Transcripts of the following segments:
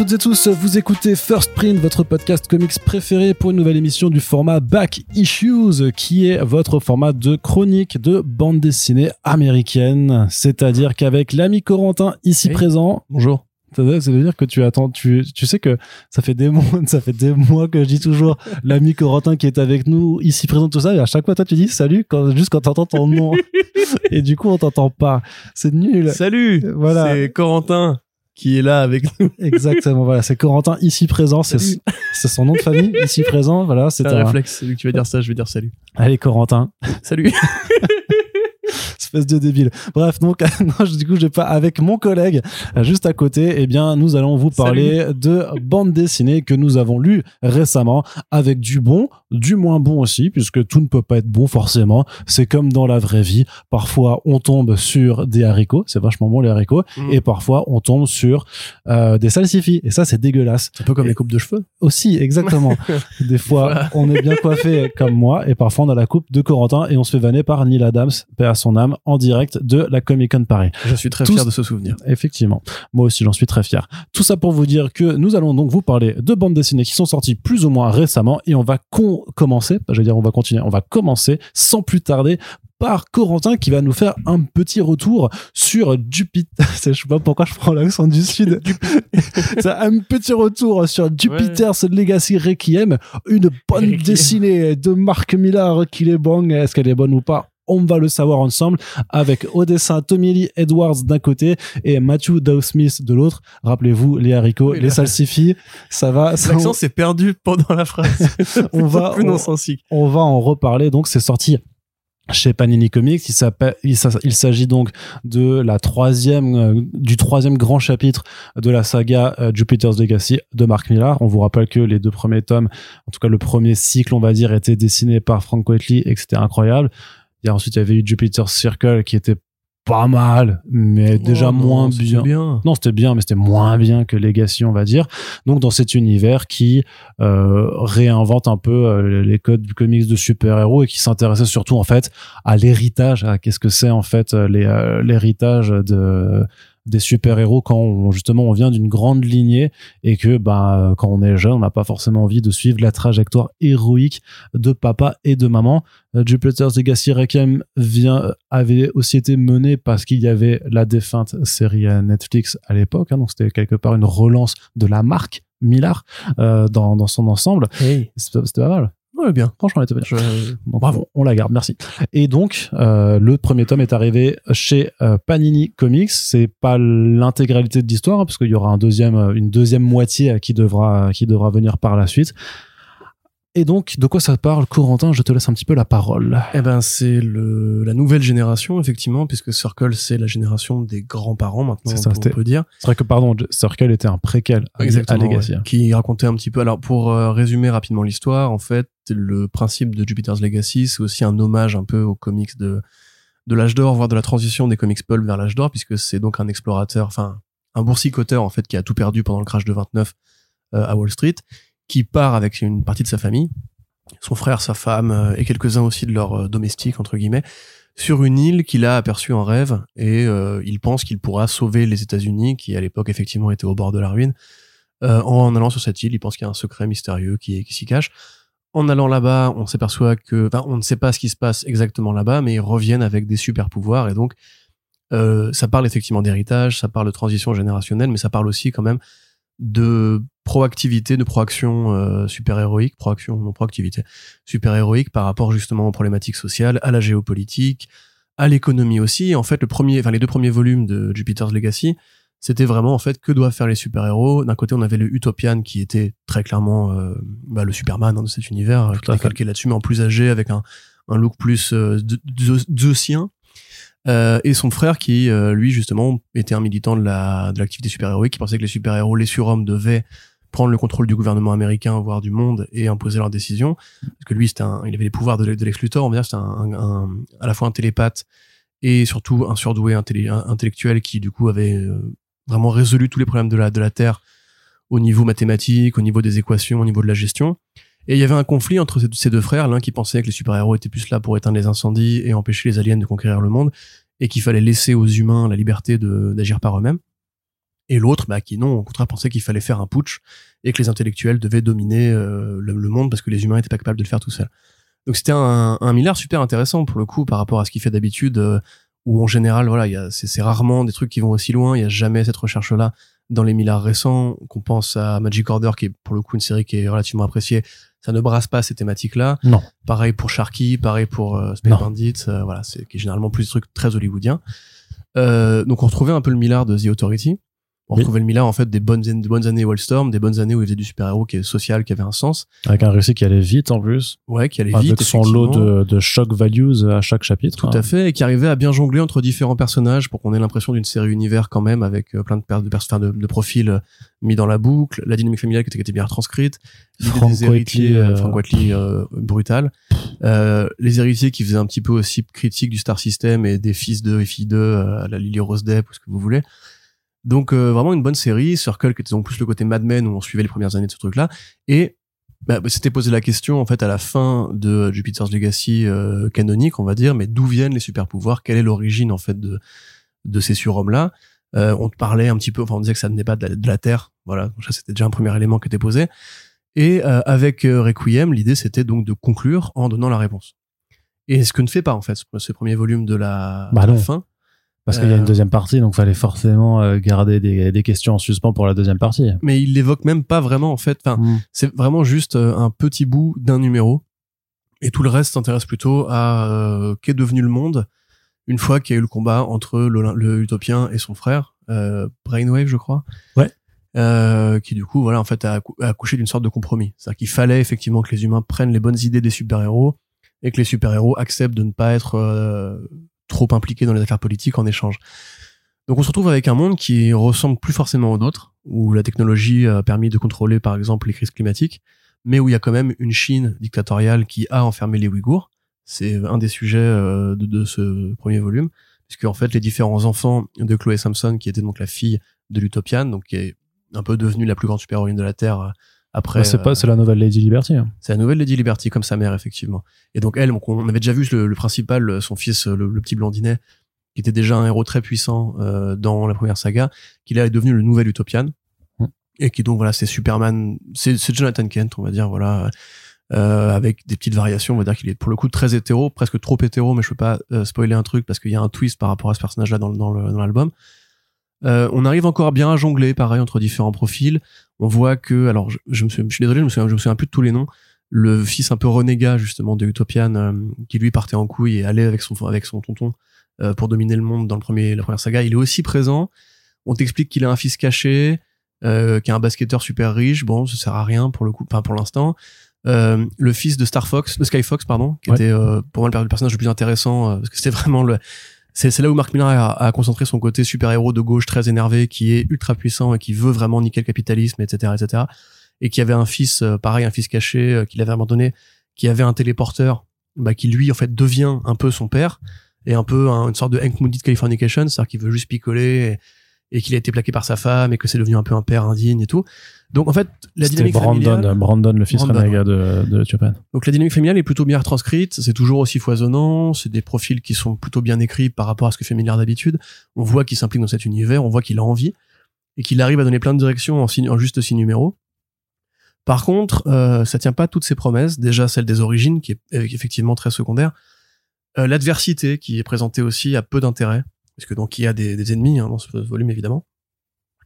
Toutes et tous, vous écoutez First Print, votre podcast comics préféré pour une nouvelle émission du format Back Issues, qui est votre format de chronique de bande dessinée américaine. C'est-à-dire qu'avec l'ami Corentin ici présent, bonjour. Ça veut ça veut dire que tu attends, tu, tu sais que ça fait des mois, ça fait des mois que je dis toujours l'ami Corentin qui est avec nous ici présent tout ça et à chaque fois toi tu dis salut quand juste quand t'entends ton nom et du coup on t'entend pas. C'est nul. Salut Voilà. C'est Corentin qui est là avec nous. Exactement, voilà, c'est Corentin ici présent, c'est son nom de famille ici présent, voilà, c'est C'est un un réflexe. Lui que tu vas dire ça, je vais dire salut. Allez Corentin, Salut espèce de débile. Bref, donc non, je- du coup, j'ai pas avec mon collègue euh, juste à côté, eh bien, nous allons vous parler de bande dessinée que nous avons lu récemment avec du bon, du moins bon aussi, puisque tout ne peut pas être bon forcément. C'est comme dans la vraie vie, parfois on tombe sur des haricots, c'est vachement bon les haricots, Mm. et parfois on tombe sur euh, des salsifis, et ça c'est dégueulasse. C'est un peu comme les coupes de cheveux. Aussi, exactement. Des fois, Voilà. on est bien coiffé comme moi, et parfois on a la coupe de Corentin et on se fait vanner par Neil Adams, paix à son âme, en direct de la Comic Con Paris. Je suis très fier de ce souvenir. Effectivement. Moi aussi, j'en suis très fier. Tout ça pour vous dire que nous allons donc vous parler de bandes dessinées qui sont sorties plus ou moins récemment et on va con- commencer, je vais dire on va continuer, on va commencer sans plus tarder par Corentin qui va nous faire un petit retour sur Jupiter. Je sais pas pourquoi je prends l'accent du sud. Un petit retour sur Jupiter's Legacy Requiem, une Requiem. dessinée de Mark Millar qui est bonne. Est-ce qu'elle est bonne ou pas? On va le savoir ensemble avec au dessin Tommy Lee Edwards d'un côté et Matthew Dow Smith de l'autre. Rappelez-vous les haricots, Oui, les salsifis, ça va. L'accent s'est perdu pendant la phrase. On va- plus on- on va en reparler. Donc, c'est sorti chez Panini Comics. Il s'agit donc de la troisième, euh, du troisième grand chapitre de la saga euh, Jupiter's Legacy de Mark Millar. On vous rappelle que les deux premiers tomes, en tout cas le premier cycle, on va dire, était dessiné par Frank Quitely et que c'était incroyable. Il y a ensuite, il y avait eu Jupiter's Circle qui était pas mal, mais déjà Oh non, moins bien. bien. Non, c'était bien, mais c'était moins bien que Legacy, on va dire. Donc, dans cet univers qui euh, réinvente un peu euh, les codes du comics de super-héros et qui s'intéressait surtout, en fait, à l'héritage, à qu'est-ce que c'est, en fait, euh, euh, l'héritage de des super-héros quand on, justement on vient d'une grande lignée et que ben quand on est jeune on n'a pas forcément envie de suivre la trajectoire héroïque de papa et de maman euh, Jupiter's Legacy Requiem vient, avait aussi été mené parce qu'il y avait la défunte série euh, Netflix à l'époque, hein, donc c'était quelque part une relance de la marque Millar euh, dans, dans son ensemble. Hey. C'était pas mal. Ouais, bien. Franchement, elle était bien. Je- Bravo. On, la garde, merci. Et donc, euh, le premier tome est arrivé chez euh, Panini Comics. C'est pas l'intégralité de l'histoire, hein, parce qu'il y aura un deuxième, euh, une deuxième moitié qui devra, qui devra venir par la suite. Et donc, de quoi ça parle, Corentin? Je te laisse un petit peu la parole. Eh ben, c'est le, la nouvelle génération, effectivement, puisque Circle, c'est la génération des grands-parents maintenant, C'est ça, on peut dire. C'est vrai que, pardon, Circle était un préquel à, à Legacy. ouais. hein. Qui racontait un petit peu. Alors, pour euh, résumer rapidement l'histoire, en fait, le principe de Jupiter's Legacy, c'est aussi un hommage un peu aux comics de, de l'âge d'or, voire de la transition des comics pulp vers l'âge d'or, puisque c'est donc un explorateur, enfin, un boursicoteur, en fait, qui a tout perdu pendant le crash de 29 euh, à Wall Street, qui part avec une partie de sa famille, son frère, sa femme euh, et quelques-uns aussi de leurs euh, domestiques, entre guillemets, sur une île qu'il a aperçue en rêve et il pense qu'il pourra sauver les États-Unis, qui à l'époque effectivement étaient au bord de la ruine, en allant sur cette île. Il pense qu'il y a un secret mystérieux qui s'y cache. En allant là-bas, on s'aperçoit que, enfin, on ne sait pas ce qui se passe exactement là-bas, mais ils reviennent avec des super pouvoirs et donc euh, ça parle effectivement d'héritage, ça parle de transition générationnelle, mais ça parle aussi quand même de proactivité, de proaction euh, super-héroïque, proaction, non proactivité, super-héroïque par rapport justement aux problématiques sociales, à la géopolitique, à l'économie aussi. En fait, le premier, enfin les deux premiers volumes de Jupiter's Legacy, c'était vraiment en fait que doivent faire les super-héros. D'un côté, on avait le Utopian qui était très clairement euh, bah, le Superman hein, de cet univers, euh, qui calqué là-dessus, mais en plus âgé, avec un, un look plus euh, zeusien. Euh, et son frère qui, lui, justement, était un militant de la de l'activité super-héroïque, qui pensait que les super-héros, les surhommes, devaient prendre le contrôle du gouvernement américain, voire du monde, et imposer leurs décisions. Parce que lui, c'était un, il avait les pouvoirs de, de Lex Luthor, on va dire, c'était un, à la fois un télépathe et surtout un surdoué intellé- un- intellectuel qui, du coup, avait euh, vraiment résolu tous les problèmes de la, de la Terre au niveau mathématique, au niveau des équations, au niveau de la gestion. Et il y avait un conflit entre ces- deux frères, l'un qui pensait que les super-héros étaient plus là pour éteindre les incendies et empêcher les aliens de conquérir le monde, et qu'il fallait laisser aux humains la liberté d'agir par eux-mêmes. et l'autre bah, qui non au contraire pensait qu'il fallait faire un putsch et que les intellectuels devaient dominer euh, le, monde parce que les humains étaient pas capables de le faire tout seuls. Donc c'était un, un Millard super intéressant pour le coup par rapport à ce qu'il fait d'habitude euh, où en général voilà il y a c'est rarement des trucs qui vont aussi loin. Il y a jamais cette recherche là dans les Millard récents. Qu'on pense à Magic Order qui est pour le coup une série qui est relativement appréciée. Ça ne brasse pas ces thématiques là non. Pareil pour Sharky pareil pour euh, Space Bandits euh, voilà c'est qui est généralement plus des trucs très hollywoodiens. Euh, donc on retrouvait un peu le Millard de The Authority on Oui. retrouvait le Millard en fait des bonnes des bonnes années Wildstorm des bonnes années où il faisait du super héros qui est social qui avait un sens. Avec un récit qui allait vite en plus. Ouais qui allait avec vite son lot de, de shock values à chaque chapitre Tout à fait, et qui arrivait à bien jongler entre différents personnages pour qu'on ait l'impression d'une série univers quand même, avec euh, plein de, de, de, de profils euh, mis dans la boucle, la dynamique familiale qui était, qui était bien retranscrite, l'idée Frank des héritiers, euh, Frank Whiteley, euh, brutal, euh, les héritiers qui faisaient un petit peu aussi critique du Star System et des fils d'eux et filles euh, à la Lily Rose Depp ou ce que vous voulez. Donc euh, vraiment une bonne série, Circle qui était donc plus le côté Mad Men où on suivait les premières années de ce truc-là, et bah, bah, c'était posé la question en fait à la fin de Jupiter's Legacy euh, canonique, on va dire, mais d'où viennent les super pouvoirs Quelle est l'origine en fait de de ces surhommes là euh, On te parlait un petit peu, enfin on disait que ça venait pas de la, de la Terre, voilà. Donc ça c'était déjà un premier élément qui était posé. Et euh, avec euh, Requiem, l'idée c'était donc de conclure en donnant la réponse. Et ce que ne fait pas en fait ce, premier volume de la, Bah de la fin. Parce qu'il y a Euh, une deuxième partie donc fallait forcément euh, garder des, des questions en suspens pour la deuxième partie Mais il l'évoque même pas vraiment en fait. Enfin, Mm. c'est vraiment juste euh, un petit bout d'un numéro et tout le reste s'intéresse plutôt à euh, qu'est devenu le monde une fois qu'il y a eu le combat entre le, le utopien et son frère euh, Brainwave je crois Ouais. euh, qui du coup voilà en fait a, accou- a accouché d'une sorte de compromis c'est à dire qu'il fallait effectivement que les humains prennent les bonnes idées des super héros et que les super héros acceptent de ne pas être euh, trop impliqués dans les affaires politiques en échange donc on se retrouve avec un monde qui ressemble plus forcément au nôtre, où la technologie a permis de contrôler par exemple les crises climatiques, mais où il y a quand même une Chine dictatoriale qui a enfermé les Ouïghours. C'est un des sujets euh, de, ce premier volume, puisque en fait les différents enfants de Chloé Sampson, qui était donc la fille de l'Utopian, donc qui est un peu devenue la plus grande super-héroïne de la Terre après. Bah, c'est euh, pas c'est la nouvelle Lady Liberty hein. c'est la nouvelle Lady Liberty, comme sa mère, effectivement. Et donc, elle, donc, on avait déjà vu le, le principal, son fils, le, le petit blondinet, qui était déjà un héros très puissant euh, dans la première saga, qui là est devenu le nouvel Utopian. Mm. Et qui donc, voilà, c'est Superman, c'est Jonathan Kent, on va dire, voilà, euh, avec des petites variations. On va dire qu'il est pour le coup très hétéro, presque trop hétéro, mais je peux pas euh, spoiler un truc parce qu'il y a un twist par rapport à ce personnage-là dans, dans dans l'album. Euh, on arrive encore bien à jongler, pareil, entre différents profils. On voit que, alors, je, je me suis, je suis désolé, je me souviens, je me souviens plus de tous les noms. Le fils un peu renégat, justement, de Utopian, euh, qui lui partait en couille et allait avec son, avec son tonton euh, pour dominer le monde dans le premier, la première saga. Il est aussi présent. On t'explique qu'il a un fils caché, euh, qui est un basketteur super riche. Bon, ça sert à rien pour le coup, enfin, pour l'instant. Euh, le fils de Star Fox, de Sky Fox, pardon, qui Ouais. était euh, pour moi le personnage le plus intéressant, euh, parce que c'était vraiment le, c'est là où Mark Millar a, a concentré son côté super-héros de gauche très énervé, qui est ultra puissant et qui veut vraiment niquer le capitalisme, etc., etc. Et qui avait un fils, euh, pareil, un fils caché, euh, qu'il avait abandonné, qui avait un téléporteur, bah, qui lui, en fait, devient un peu son père, et un peu un- une sorte de Hank Moody de Californication, c'est-à-dire qu'il veut juste picoler, et, et qu'il a été plaqué par sa femme, et que c'est devenu un peu un père indigne et tout. Donc, en fait, la dynamique Brandon familiale- Brandon le fils Brandon, de de Chopin donc la dynamique familiale est plutôt bien retranscrite, c'est toujours aussi foisonnant, c'est des profils qui sont plutôt bien écrits par rapport à ce que fait Millard d'habitude. On voit qu'il s'implique dans cet univers, on voit qu'il a envie et qu'il arrive à donner plein de directions en, six- en juste six numéros. Par contre, euh, ça tient pas toutes ses promesses. Déjà celle des origines, qui est euh, effectivement très secondaire. Euh, L'adversité, qui est présentée aussi, a peu d'intérêt, parce que donc il y a des, des ennemis hein, dans ce volume évidemment.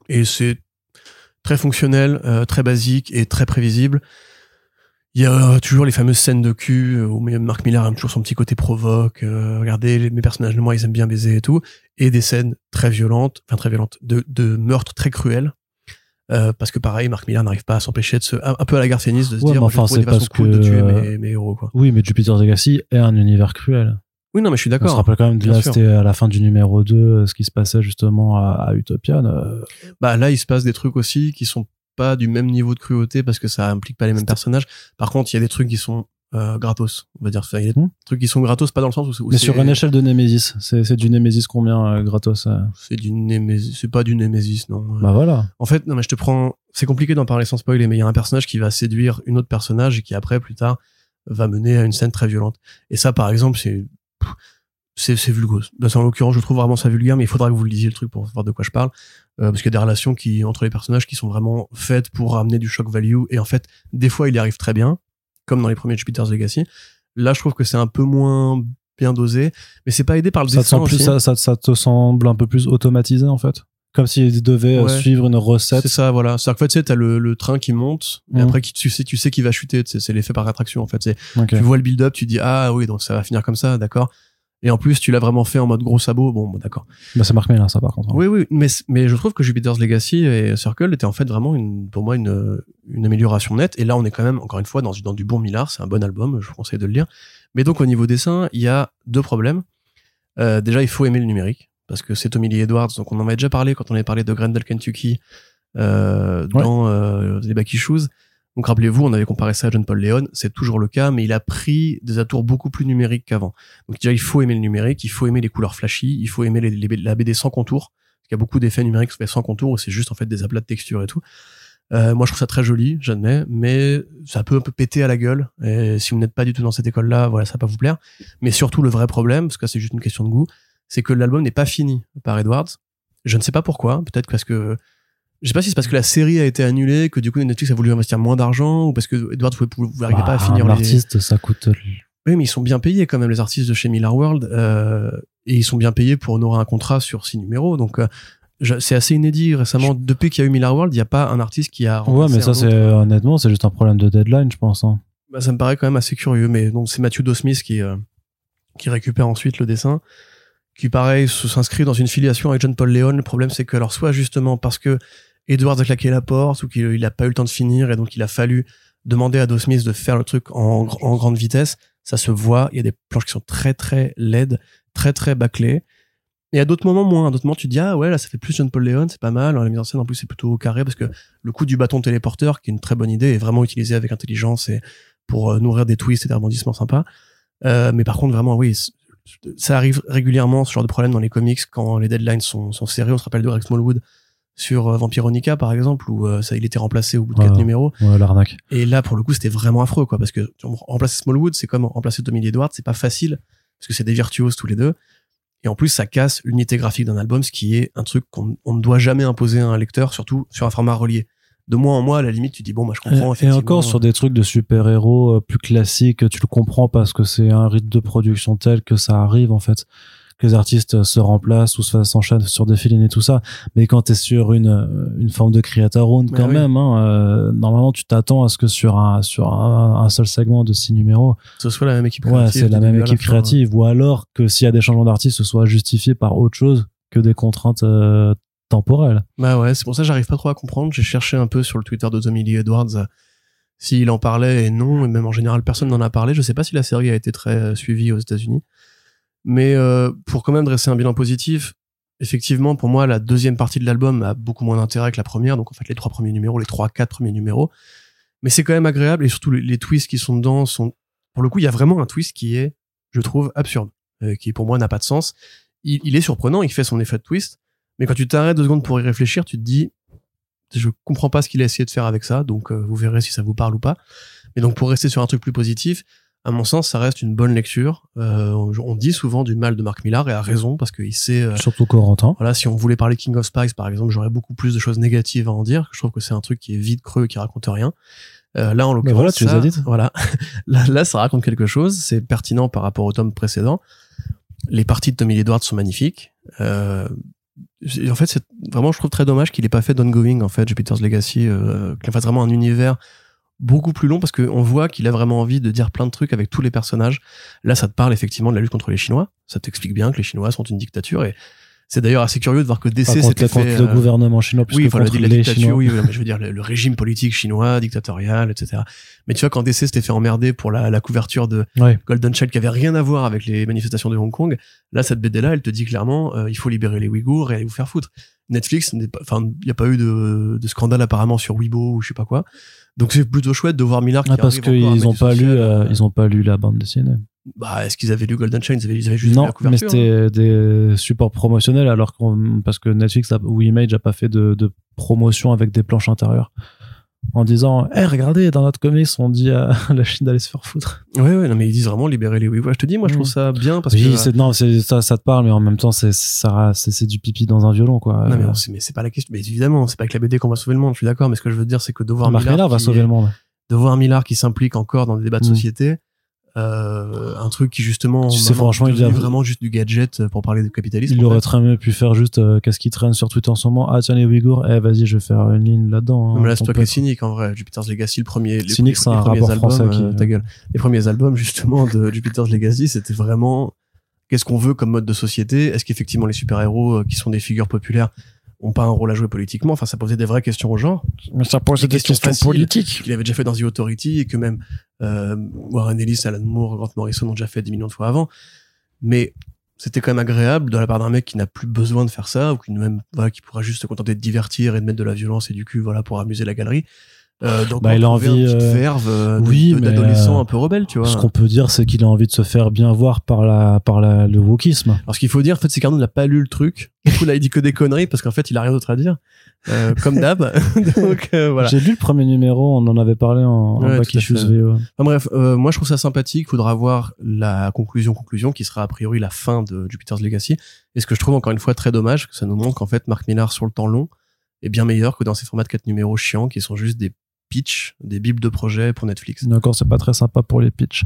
Et c'est très fonctionnel, euh, très basique et très prévisible. Il y a toujours les fameuses scènes de cul euh, où Mark Millar aime toujours son petit côté provoque. euh, regardez, les- mes personnages de moi, ils aiment bien baiser et tout. Et des scènes très violentes, enfin très violentes, de, de meurtres très cruels. Euh, parce que pareil, Mark Millar n'arrive pas à s'empêcher de se, un, un peu à la Garciennis, de se Ouais, dire, enfin, c'est parce cool de que, tuer euh, mes, mes héros, quoi. oui mais Jupiter's Legacy est un univers cruel Oui, non, mais je suis on se d'accord. rappelle quand même bien là c'était à la fin du numéro 2 euh, ce qui se passait justement à, à Utopian euh, Bah là, il se passe des trucs aussi qui sont pas du même niveau de cruauté parce que ça implique pas les mêmes personnages. Par contre, il y a des trucs qui sont euh, gratos, on va dire. Enfin, Il y a des Hmm. trucs qui sont gratos, pas dans le sens où, c'est- où mais c'est- sur une échelle de Nemesis c'est c'est du Nemesis combien euh, gratos euh c'est du Némésis, c'est pas du Némésis, non. bah voilà En fait, non, mais je te prends. C'est compliqué d'en parler sans spoiler, mais il y a un personnage qui va séduire une autre personnage et qui après, plus tard, va mener à une scène très violente. Et ça, par exemple, c'est c'est c'est vulgose. C'est en l'occurrence, je trouve vraiment ça vulgaire, mais il faudra que vous le lisiez le truc pour voir de quoi je parle. euh, parce qu'il y a des relations qui entre les personnages qui sont vraiment faites pour amener du shock value et en fait des fois il y arrive très bien comme dans les premiers Jupiter's Legacy là je trouve que c'est un peu moins bien dosé mais c'est pas aidé par le Ça te, dessin plus, ça, ça- ça te semble un peu plus automatisé en fait? Comme s'il devait euh, Ouais. suivre une recette. c'est ça voilà c'est à dire qu'en fait tu sais t'as le, le train qui monte et Mhm. après qui, tu sais tu sais qu'il va chuter c'est l'effet par attraction en fait c'est Ok. tu vois le build-up tu dis ah oui donc ça va finir comme ça d'accord et en plus tu l'as vraiment fait en mode gros sabot bon bah, d'accord Bah, c'est Mark Millar, ça par contre. hein. Oui, oui, mais, mais je trouve que Jupiter's Legacy et Circle étaient en fait vraiment une, pour moi une, une amélioration nette. Et là, on est quand même, encore une fois, dans, dans du bon Millard. C'est un bon album, je vous conseille de le lire. Mais donc, au niveau dessin, il y a deux problèmes. Euh, déjà, il faut aimer le numérique parce que c'est Tommy Lee Edwards. Donc, on en avait déjà parlé quand on avait parlé de Grendel Kentucky euh, dans euh, les Backy Shoes. Donc, rappelez-vous, on avait comparé ça à John Paul Leon. C'est toujours le cas, mais il a pris des atours beaucoup plus numériques qu'avant. Donc, déjà, il faut aimer le numérique, il faut aimer les couleurs flashy, il faut aimer les, la BD sans contour. Parce qu'il y a beaucoup d'effets numériques faits sans contour où c'est juste en fait des aplats de texture et tout. Euh, moi, je trouve ça très joli, j'admets, mais ça peut un peu péter à la gueule. Et si vous n'êtes pas du tout dans cette école-là, voilà, ça va pas vous plaire. Mais surtout, le vrai problème, parce que c'est juste une question de goût, c'est que l'album n'est pas fini par Edwards. Je ne sais pas pourquoi. Peut-être parce que je sais pas si c'est parce que la série a été annulée, que du coup Netflix a voulu investir moins d'argent, ou parce que Edwards vous, vous n'arrivez Bah, pas à finir un les. artiste, ça coûte. Oui, mais ils sont bien payés quand même les artistes de chez Miller World, euh, et ils sont bien payés pour honorer un contrat sur six numéros. Donc euh, c'est assez inédit récemment. Depuis qu'il y a eu Miller World, il n'y a pas un artiste qui a. Ouais, mais ça, c'est honnêtement, c'est juste un problème de deadline, je pense. hein. Bah, ça me paraît quand même assez curieux. Mais donc c'est Matthew Dosmith qui euh, qui récupère ensuite le dessin, qui pareil s'inscrit dans une filiation avec John Paul Leon. Le problème c'est que alors soit justement parce que Edwards a claqué la porte ou qu'il il a pas eu le temps de finir et donc il a fallu demander à Dosmith de faire le truc en, gr- en grande vitesse. Ça se voit. Il y a des planches qui sont très très laides, très très bâclées. Et à d'autres moments moins. À d'autres moments, tu te dis ah ouais là ça fait plus John Paul Leon, c'est pas mal. La mise en scène en plus c'est plutôt au carré parce que le coup du bâton téléporteur, qui est une très bonne idée, est vraiment utilisé avec intelligence et pour euh, nourrir des twists et des rebondissements sympas. Euh, mais par contre vraiment oui, ça arrive régulièrement ce genre de problème dans les comics quand les deadlines sont, sont serrés. On se rappelle de Greg Smallwood sur euh, Vampironica par exemple où euh, ça il était remplacé au bout de Ouais. quatre numéros. Ouais, l'arnaque. Et là, pour le coup, c'était vraiment affreux, quoi, parce que remplacer Smallwood, c'est comme remplacer Tommy Edwards, c'est pas facile, parce que c'est des virtuoses tous les deux. Et en plus, ça casse l'unité graphique d'un album, ce qui est un truc qu'on on ne doit jamais imposer à un lecteur, surtout sur un format relié. De mois en mois, à la limite, tu dis, bon, bah, je comprends, Et, et effectivement. encore sur des trucs de super-héros euh, plus classiques, tu le comprends parce que c'est un rythme de production tel que ça arrive en fait, que les artistes se remplacent ou se- s'enchaînent sur des films et tout ça. Mais quand t'es sur une une forme de creator own Mais quand oui. même, hein, euh, normalement tu t'attends à ce que sur un sur un, un seul segment de six numéros, ce soit la même équipe ouais, créative. c'est la même la équipe fin. créative, ou alors que s'il y a des changements d'artistes, ce soit justifié par autre chose que des contraintes euh, temporelles. Bah ouais, c'est pour ça que j'arrive pas trop à comprendre. J'ai cherché un peu sur le Twitter de Tommy Lee Edwards euh, s'il en parlait et non, et même en général personne n'en a parlé. Je sais pas si la série a été très suivie aux États-Unis, mais euh, pour quand même dresser un bilan positif, effectivement pour moi la deuxième partie de l'album a beaucoup moins d'intérêt que la première. Donc en fait les trois premiers numéros, les trois quatre premiers numéros, mais c'est quand même agréable et surtout les, twists qui sont dedans sont pour le coup il y a vraiment un twist qui est, je trouve, absurde, euh, qui pour moi n'a pas de sens. Il, il est surprenant, il fait son effet de twist. Mais quand tu t'arrêtes deux secondes pour y réfléchir, tu te dis, je comprends pas ce qu'il a essayé de faire avec ça, donc euh, vous verrez si ça vous parle ou pas. Mais donc pour rester sur un truc plus positif, à mon sens, ça reste une bonne lecture. Euh, on, dit souvent du mal de Mark Millar et a raison parce qu'il sait. euh, Surtout Corentin. voilà, si on voulait parler King of Spies par exemple, j'aurais beaucoup plus de choses négatives à en dire. Je trouve que c'est un truc qui est vide, creux, qui raconte rien. Euh, là, en l'occurrence, voilà, tu les ça- as dites. Voilà, là, là, ça raconte quelque chose. C'est pertinent par rapport au tome précédent. Les parties de Tommy Edwards sont magnifiques. Euh, en fait, c'est vraiment, je trouve très dommage qu'il ait pas fait d'ongoing en fait, Jupiter's Legacy, euh, qu'il fasse vraiment un univers beaucoup plus long parce qu'on voit qu'il a vraiment envie de dire plein de trucs avec tous les personnages. Là, ça te parle effectivement de la lutte contre les Chinois. Ça t'explique bien que les Chinois sont une dictature et c'est d'ailleurs assez curieux de voir que DC contre fait. le euh, gouvernement chinois plus oui, que enfin, contre la les dictature, oui, mais je veux dire le, le régime politique chinois, dictatorial, etc. Mais tu vois, quand DC s'était fait emmerder pour la, la couverture de Ouais. Golden Child qui avait rien à voir avec les manifestations de Hong Kong, là, cette BD-là, elle te dit clairement, euh, il faut libérer les Ouïghours et aller vous faire foutre. Netflix, enfin, il n'y a pas eu de, de scandale apparemment sur Weibo ou je sais pas quoi. Donc c'est plutôt chouette de voir Millard qui Ah, parce qu'ils mettre ont du pas lu, euh, euh, ils ont pas lu la bande dessinée. Bah, est-ce qu'ils avaient lu Golden Child Ils avaient, ils avaient juste Non, la mais couverture. hein. c'était des supports promotionnels alors qu'on, parce que Netflix a- ou Image a pas fait de, de promotion avec des planches intérieures. En disant Eh, regardez, dans notre comics, on dit à la Chine d'aller se faire foutre. Ouais, ouais, non, mais ils disent vraiment libérer les Ouïghours. Je te dis, moi, je trouve ça bien parce oui, que. c'est, non, c'est, ça, ça te parle, mais en même temps, c'est, ça, c'est, du pipi dans un violon, quoi. Non, mais, Euh, mais c'est pas la question. Mais évidemment, c'est pas avec la BD qu'on va sauver le monde, je suis d'accord. Mais ce que je veux dire, c'est que de voir Marc Millard, Millar va qui- sauver le monde. de voir Millard qui s'implique encore dans des débats de Mm. société, euh, un truc qui justement, Tu sais, franchement, il a- vraiment juste du gadget pour parler de capitalisme. Il aurait très bien pu faire juste euh, qu'est-ce qui traîne sur Twitter en ce moment? Ah tiens les Ouïghours, eh vas-y je vais faire une ligne là-dedans. hein, mais là, c'est toi qui es cynique en vrai. Jupiter's Legacy, le premier, les, Cynique, c'est un rapport albums, français qui- euh, ta gueule. Les premiers albums justement de Jupiter's Legacy, c'était vraiment qu'est-ce qu'on veut comme mode de société? Est-ce qu'effectivement les super-héros euh, qui sont des figures populaires ont pas un rôle à jouer politiquement Enfin, ça posait des vraies questions aux gens. Mais ça pose des questions faciles. politiques. qu'il avait déjà fait dans The Authority et que même euh, Warren Ellis, Alan Moore, Grant Morrison ont déjà fait des millions de fois avant. Mais c'était quand même agréable de la part d'un mec qui n'a plus besoin de faire ça ou qui même voilà, qui pourra juste se contenter de divertir et de mettre de la violence et du cul voilà pour amuser la galerie. Euh, donc Bah, il a envie, une euh, verve euh, oui, d'adolescent euh, un peu rebelle, tu vois. Ce qu'on peut dire c'est qu'il a envie de se faire bien voir par la par la, le wokisme. Alors ce qu'il faut dire, en fait, c'est qu'Arnaud n'a pas lu le truc. Du coup, là, il dit que des conneries parce qu'en fait, il a rien d'autre à dire, euh, comme d'hab. donc voilà. J'ai lu le premier numéro, on en avait parlé en, en Ouais, back issues fait. VO. Enfin, bref, moi je trouve ça sympathique. Faudra voir la conclusion, conclusion, qui sera a priori la fin de Jupiter's Legacy. Et ce que je trouve encore une fois très dommage, que ça nous montre qu'en fait Marc Millar sur le temps long est bien meilleur que dans ces formats de 4 numéros chiants qui sont juste des des bibles de projets pour Netflix. D'accord, c'est pas très sympa pour les pitchs.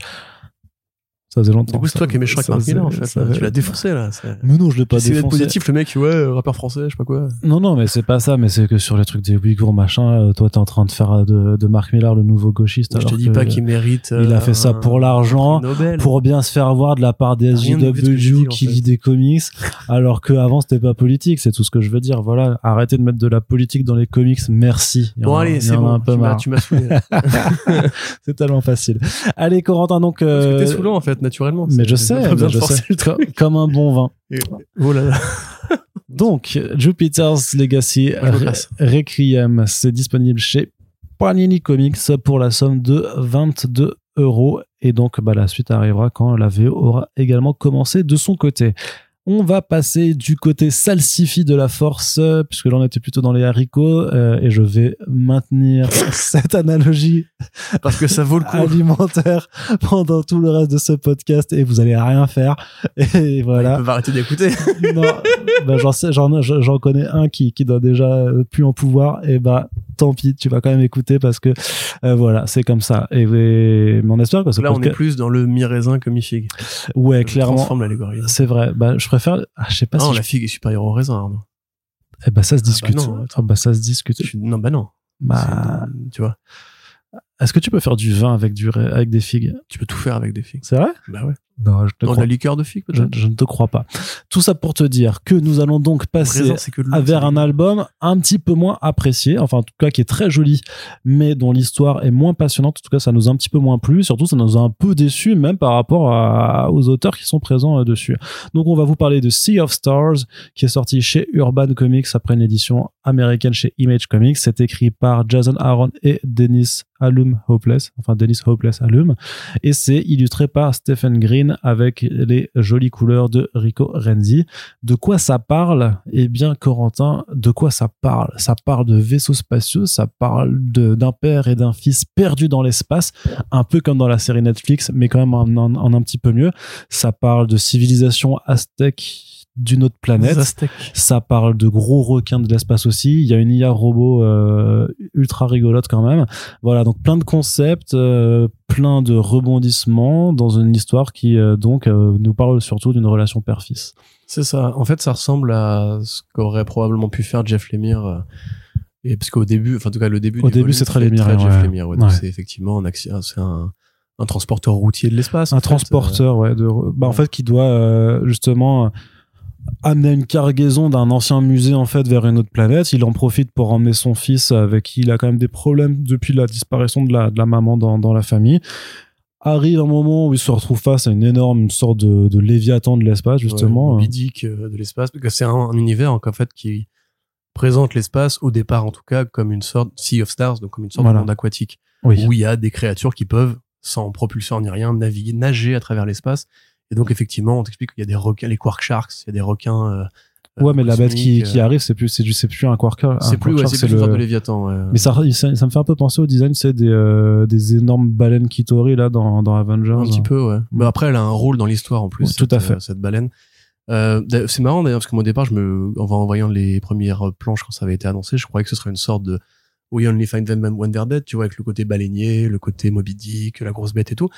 Ça faisait longtemps. Du coup, c'est toi qui es méchant avec Marc Millar en fait. ça Tu l'as défoncé là. c'est- Mais non, je l'ai pas défoncé. positif, le mec, ouais, euh, rappeur français, je sais pas quoi. Non, non, mais c'est pas ça, mais c'est que sur les trucs des Ouïghours, machin, euh, toi, t'es en train de faire de, de Marc Millar le nouveau gauchiste. je te dis pas qu'il mérite. il a euh, fait ça pour l'argent, pour bien se faire voir de la part des SJW qui lit des comics, alors que avant c'était pas politique, c'est tout ce que je veux dire. Voilà, arrêtez de mettre de la politique dans les comics, merci. Bon allez, c'est bon. un peu tu m'as- marre. Tu m'as saoulé. là. c'est tellement facile. Allez, Corentin, donc. Parce que euh, t'es saoulant en fait, naturellement. mais je sais, mais je comme un bon vin. Et- Oh là là. Donc, Jupiter's Legacy Re-. Requiem, c'est disponible chez Panini Comics pour la somme de 22 euros. Et donc, bah, la suite arrivera quand la VO aura également commencé de son côté. On va passer du côté salsifie de la force, euh, puisque là on était plutôt dans les haricots, euh, et je vais maintenir cette analogie Parce que ça vaut le coup. alimentaire pendant tout le reste de ce podcast, et vous allez rien faire. Et voilà. peuvent arrêter d'écouter. non, bah, j'en, j'en connais un qui, qui doit déjà euh, plus en pouvoir, et bah, tant pis, tu vas quand même écouter parce que, euh, voilà, c'est comme ça. Et, et- mais on espère que Là, on est plus dans le mi-raisin que mi-figue. ouais, Je clairement, transforme l'allégorie. c'est vrai. Bah, je préfère, ah, je sais pas Ah, si, non, je- la figue est supérieure au raisin. Arnaud. eh bah, ça se bah discute. non, Ah, bah, ça se discute. Je Non, bah non. Bah, Tu vois, est-ce que tu peux faire du vin avec du, avec des figues? tu peux tout faire avec des figues. C'est vrai? Bah ouais. Non, je te Dans crois. la liqueur de figue, Je, ne te crois pas. Tout ça pour te dire que nous allons donc passer vers un album un petit peu moins apprécié, enfin en tout cas qui est très joli, mais dont l'histoire est moins passionnante. En tout cas, ça nous a un petit peu moins plu. Surtout, ça nous a un peu déçu, même par rapport à- aux auteurs qui sont présents euh, dessus. Donc, on va vous parler de Sea of Stars, qui est sorti chez Urban Comics après une édition américaine chez Image Comics. C'est écrit par Jason Aaron et Dennis Alum Hopeless, enfin Dennis Hopeless Alum, et c'est illustré par Stephen Green avec les jolies couleurs de Rico Renzi. De quoi ça parle? Eh bien, Corentin, de quoi ça parle? Ça parle de vaisseaux spatiaux, ça parle d'un père et d'un fils perdus dans l'espace, un peu comme dans la série Netflix, mais quand même en- en un petit peu mieux. Ça parle de civilisation aztèque d'une autre planète. Ça parle de gros requins de l'espace aussi. Il y a une IA robot euh, ultra rigolote quand même. Voilà, donc plein de concepts, euh, plein de rebondissements dans une histoire qui euh, donc nous parle surtout d'une relation père-fils. C'est ça. En fait, ça ressemble à ce qu'aurait probablement pu faire Jeff Lemire. Et parce qu'au début, enfin, en tout cas, le début Au du début, c'est très Lemire, Jeff ouais. Lemire, ouais. Donc, Ouais. c'est effectivement un, acci- c'est un, un transporteur routier de l'espace. Un fait. transporteur, ouais, de, bah, en fait, qui doit justement amener une cargaison d'un ancien musée en fait vers une autre planète. Il en profite pour emmener son fils avec qui il a quand même des problèmes depuis la disparition de la, de la maman dans, dans la famille. Arrive un moment où il se retrouve face à une énorme une sorte de, de léviathan de l'espace justement. Ouais, euh, de l'espace. Parce que c'est un, un univers, en fait, qui présente l'espace, au départ en tout cas, comme une sorte Sea of Stars, donc comme une sorte Voilà. de monde aquatique. oui. où il y a des créatures qui peuvent, sans propulseur ni rien, naviguer, nager à travers l'espace. Et donc, effectivement, on t'explique qu'il y a des requins, les quark sharks, il y a des requins euh, Ouais, mais la bête qui, qui euh, arrive, c'est plus, c'est du- c'est plus un quarker. un c'est plus, ouais, c'est plus le- de Léviathan. ouais. Mais ça, ça, ça me fait un peu penser au design, c'est des, euh, des énormes baleines Kitori là dans, dans Avengers. un petit peu, ouais. Mais après, elle a un rôle dans l'histoire en plus. Ouais, tout cette, à fait. euh, cette baleine. Euh, c'est marrant d'ailleurs parce que moi au départ, je me, en en voyant les premières planches quand ça avait été annoncé, je croyais que ce serait une sorte de We Only Find Them When They're Dead, tu vois, avec le côté baleinier, le côté Moby Dick, la grosse bête et tout.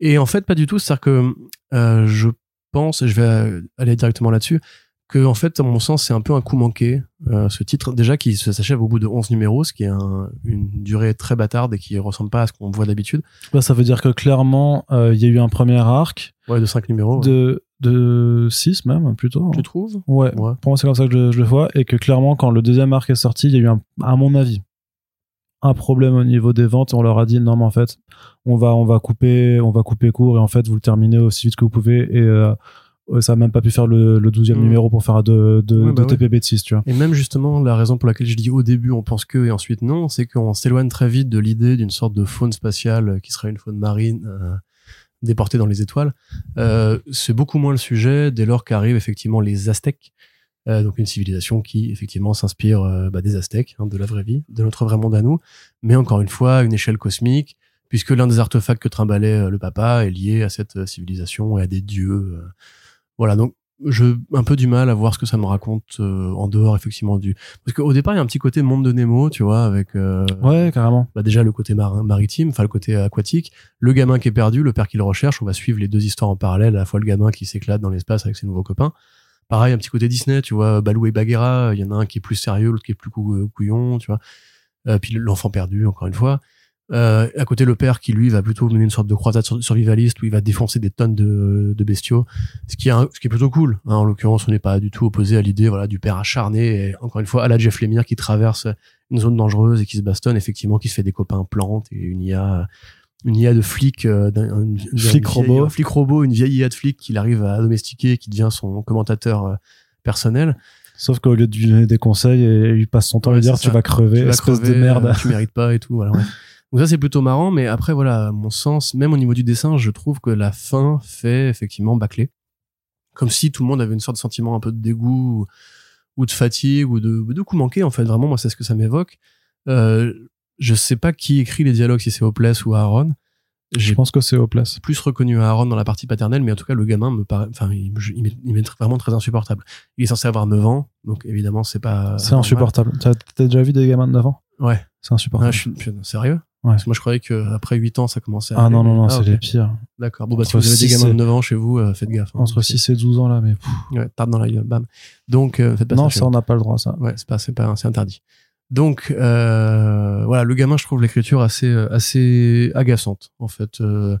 Et en fait, pas du tout. C'est-à-dire que euh, je pense, et je vais euh, aller directement là-dessus, que en fait, à mon sens, c'est un peu un coup manqué. euh, ce titre, déjà, qui s'achève au bout de 11 numéros, ce qui est un- une durée très bâtarde et qui ressemble pas à ce qu'on voit d'habitude. Là, ça veut dire que clairement, euh, il y a eu un premier arc Ouais, de 5 numéros. ouais. de, de 6 même, plutôt. Tu trouves? Ouais. Ouais. Pour moi, c'est comme ça que je, je le vois. Et que clairement, quand le deuxième arc est sorti, il y a eu, un, à mon avis, un problème au niveau des ventes. On leur a dit, non, mais en fait, on va, on va couper, on va couper court et en fait, vous le terminez aussi vite que vous pouvez. Et euh, ça a même pas pu faire le, le 12e Mm. numéro pour faire de, de, Ouais, bah de ouais. TPB de 6, tu vois. Et même justement, la raison pour laquelle je dis au début on pense que et ensuite non, c'est qu'on s'éloigne très vite de l'idée d'une sorte de faune spatiale qui serait une faune marine euh, déportée dans les étoiles. Euh, c'est beaucoup moins le sujet dès lors qu'arrivent effectivement les Aztèques, euh, donc une civilisation qui effectivement s'inspire euh, bah, des Aztèques, hein, de la vraie vie, de notre vrai monde à nous, mais encore une fois à une échelle cosmique, puisque l'un des artefacts que trimbalait euh, le papa est lié à cette civilisation et à des dieux. Voilà, donc je un peu du mal à voir ce que ça me raconte euh, en dehors effectivement du parce qu'au départ il y a un petit côté monde de Nemo tu vois avec euh, Ouais, carrément. bah déjà le côté marin, maritime enfin le côté aquatique le gamin qui est perdu le père qui le recherche on va suivre les deux histoires en parallèle à la fois le gamin qui s'éclate dans l'espace avec ses nouveaux copains pareil un petit côté Disney tu vois Balou et Bagheera il y en a un qui est plus sérieux l'autre qui est plus euh, couillon tu vois. Euh, puis l'enfant perdu encore une fois. Euh, à côté le père qui lui va plutôt mener une sorte de croisade sur- survivaliste où il va défoncer des tonnes de, bestiaux. Ce qui est un- ce qui est plutôt cool hein. en l'occurrence on n'est pas du tout opposé à l'idée voilà du père acharné et encore une fois à la Jeff Lemire qui traverse une zone dangereuse et qui se bastonne effectivement qui se fait des copains plantes et une IA une IA de flic euh, d'un- une- une Flic vieille- robot. un flic robot une vieille IA de flic qu'il arrive à domestiquer qui devient son commentateur euh, personnel Sauf qu'au lieu de lui donner des conseils, il passe son temps à lui dire tu vas crever, tu vas espèce crever, de merde. euh, tu mérites pas et tout voilà ouais. donc ça c'est plutôt marrant mais après voilà à mon sens même au niveau du dessin je trouve que la fin fait effectivement bâclé comme si tout le monde avait une sorte de sentiment un peu de dégoût ou, ou de fatigue ou de, de coup manqué en fait vraiment moi c'est ce que ça m'évoque euh, je sais pas qui écrit les dialogues si c'est Hopeless ou Aaron Je pense que c'est place. plus reconnu Aaron dans la partie paternelle, mais en tout cas, le gamin me paraît, enfin, il, il m'est- vraiment très insupportable. Il est censé avoir 9 ans, donc évidemment, c'est pas. C'est insupportable. T'as déjà vu des gamins de 9 ans? Ouais. C'est insupportable. Ah, je suis, sérieux? Ouais. Parce que moi, je croyais qu'après 8 ans, ça commençait à. Ah aller, non, non, non, Ah, c'est les pires. D'accord. Bon, bah, si vous avez des gamins de et- 9 ans chez vous, euh, faites gaffe. hein. Entre C'est- 6 et 12 ans là, mais pff, Ouais, tape dans la gueule, bam. Donc, euh, faites pas non, ça. chez ça on n'a pas le droit ça. Ouais, c'est pas, c'est pas, c'est interdit. Donc, euh, voilà, le gamin, je trouve l'écriture assez, euh, assez agaçante, en fait. Euh,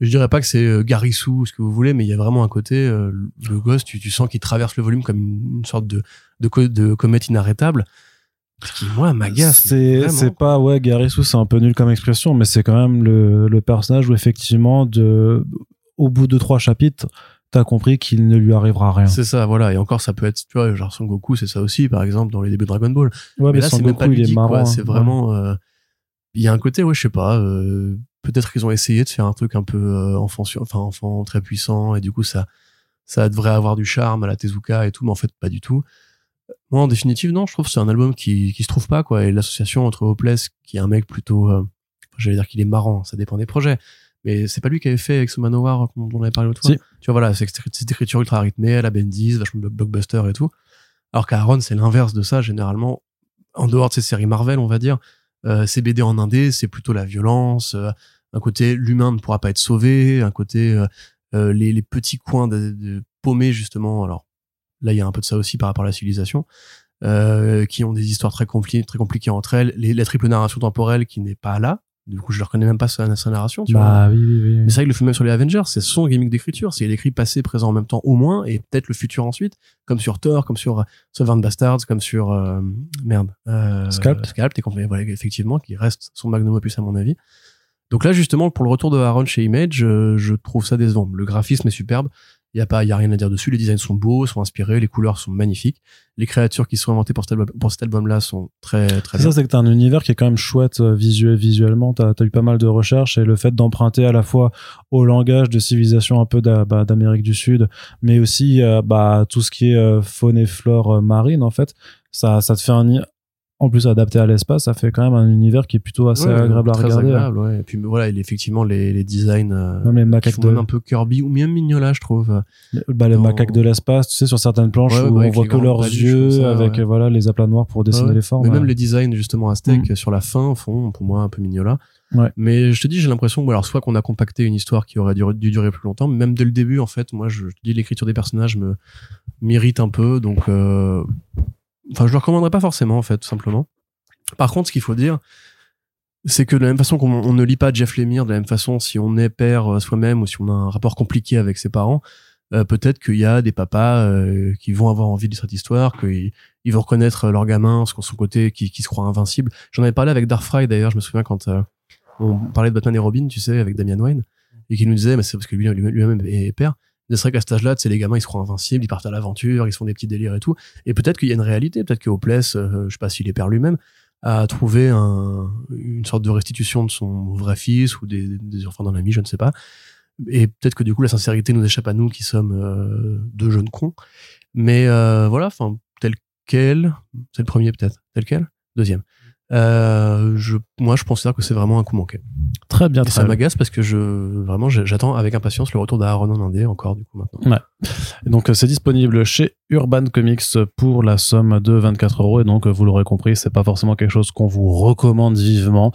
je dirais pas que c'est euh, Garissou ou ce que vous voulez, mais il y a vraiment un côté, euh, le gosse, tu, tu sens qu'il traverse le volume comme une, sorte de, de, co- de comète inarrêtable. Ce qui, moi, m'agace. C'est c'est pas ouais Garissou c'est un peu nul comme expression mais c'est quand même le, le personnage où effectivement de au bout de trois chapitres t'as compris qu'il ne lui arrivera rien. C'est ça, voilà. Et encore, ça peut être, tu vois, genre Son Goku, c'est ça aussi, par exemple, dans les débuts de Dragon Ball. Ouais mais là, c'est même pas il est marrant. quoi. C'est hein. vraiment, euh, il y a un côté, ouais, je sais pas, euh, peut-être qu'ils ont essayé de faire un truc un peu euh, enfant, sur- enfin, enfant très puissant, et du coup, ça, ça devrait avoir du charme à la Tezuka et tout, mais en fait, pas du tout. Moi, en définitive, non, je trouve que c'est un album qui, qui se trouve pas, quoi. Et l'association entre Hopeless, qui est un mec plutôt, j'allais dire qu'il est marrant, ça dépend des projets. Mais c'est pas lui qui avait fait Exo Manowar, dont on avait parlé l'autre fois. Si. Tu vois, voilà, c'est cette écriture ultra rythmée, la Bendis, vachement blo- blockbuster et tout. Alors qu'Aaron, c'est l'inverse de ça, généralement. En dehors de ces séries Marvel, on va dire, euh, ces BD en indé, c'est plutôt la violence, euh, un côté l'humain ne pourra pas être sauvé, un côté euh, euh, les, les petits coins de, de paumés, justement. Alors là, il y a un peu de ça aussi par rapport à la civilisation, euh, qui ont des histoires très, compli très compliquées entre elles. Les, la triple narration temporelle qui n'est pas là. Du coup, je ne reconnais même pas sa, sa narration. Tu vois. Bah oui oui oui. Mais c'est vrai qu'il le fait même sur les Avengers, c'est son gimmick d'écriture. C'est il écrit passé, présent en même temps au moins, et peut-être le futur ensuite, comme sur Thor, comme sur euh, Seven Bastards, comme sur euh, merde, euh, Sculpt. Sculpt, et compagnie, voilà, effectivement, qui reste son magnum opus à mon avis. Donc là, justement, pour le retour de Aaron chez Image, euh, je trouve ça décevant. Le graphisme est superbe. Il y a pas, il y a rien à dire dessus. Les designs sont beaux, sont inspirés, les couleurs sont magnifiques. Les créatures qui sont inventées pour cet album, pour cet album-là sont très, très C'est ça, c'est que t'as un univers qui est quand même chouette euh, visuel, visuellement. T'as as eu pas mal de recherches et le fait d'emprunter à la fois au langage de civilisation un peu bah, d'Amérique du Sud, mais aussi euh, bah, tout ce qui est euh, faune et flore marine, en fait, ça, ça te fait un. En plus, adapté à l'espace, ça fait quand même un univers qui est plutôt assez Ouais, agréable à très regarder. hein. agréable, ouais. Et puis voilà, il, effectivement, les, les designs euh, Même les qui macaques font de, même un peu Kirby ou même Mignola, je trouve. bah, les dans- macaques de l'espace, tu sais, sur certaines planches Ouais, où on voit que leurs yeux ça, avec voilà les aplats noirs pour dessiner les formes. Mais même les designs justement aztèques sur la fin font pour moi un peu mignola. Ouais. Mais je te dis, j'ai l'impression, alors soit qu'on a compacté une histoire qui aurait dû, dû durer plus longtemps, mais même dès le début, en fait, moi, je, je te dis, l'écriture des personnages me m'irrite un peu, donc, euh, enfin, je le recommanderais pas forcément, en fait, tout simplement. Par contre, ce qu'il faut dire, c'est que de la même façon qu'on on ne lit pas Jeff Lemire, de la même façon, si on est père euh, soi-même ou si on a un rapport compliqué avec ses parents, euh, peut-être qu'il y a des papas euh, qui vont avoir envie de cette histoire, qu'ils ils vont reconnaître leur gamin, son son côté qui, se croit invincible. J'en avais parlé avec Darkfry d'ailleurs, je me souviens quand on parlait de Batman et Robin, tu sais, avec Damian Wayne, et qui nous disait, mais c'est parce que lui- lui-même est père. C'est vrai qu'à cet âge-là, c'est les gamins, ils se croient invincibles, ils partent à l'aventure, ils se font des petits délires et tout. Et peut-être qu'il y a une réalité, peut-être que Hopeless, euh, je sais pas s'il est père lui-même, a trouvé un, une sorte de restitution de son vrai fils ou des, des enfants d'un ami, je ne sais pas. Et peut-être que du coup, la sincérité nous échappe à nous qui sommes euh, deux jeunes cons. Mais euh, voilà, enfin, tel quel, c'est le premier peut-être, tel quel, deuxième. Euh, je, moi, je considère que c'est vraiment un coup manqué. Très bien, Et très ça m'agace parce que je, vraiment, j'attends avec impatience le retour d'Aaron en indé encore du coup maintenant. Et donc euh, c'est disponible chez Urban Comics pour la somme de 24 euros et donc euh, vous l'aurez compris c'est pas forcément quelque chose qu'on vous recommande vivement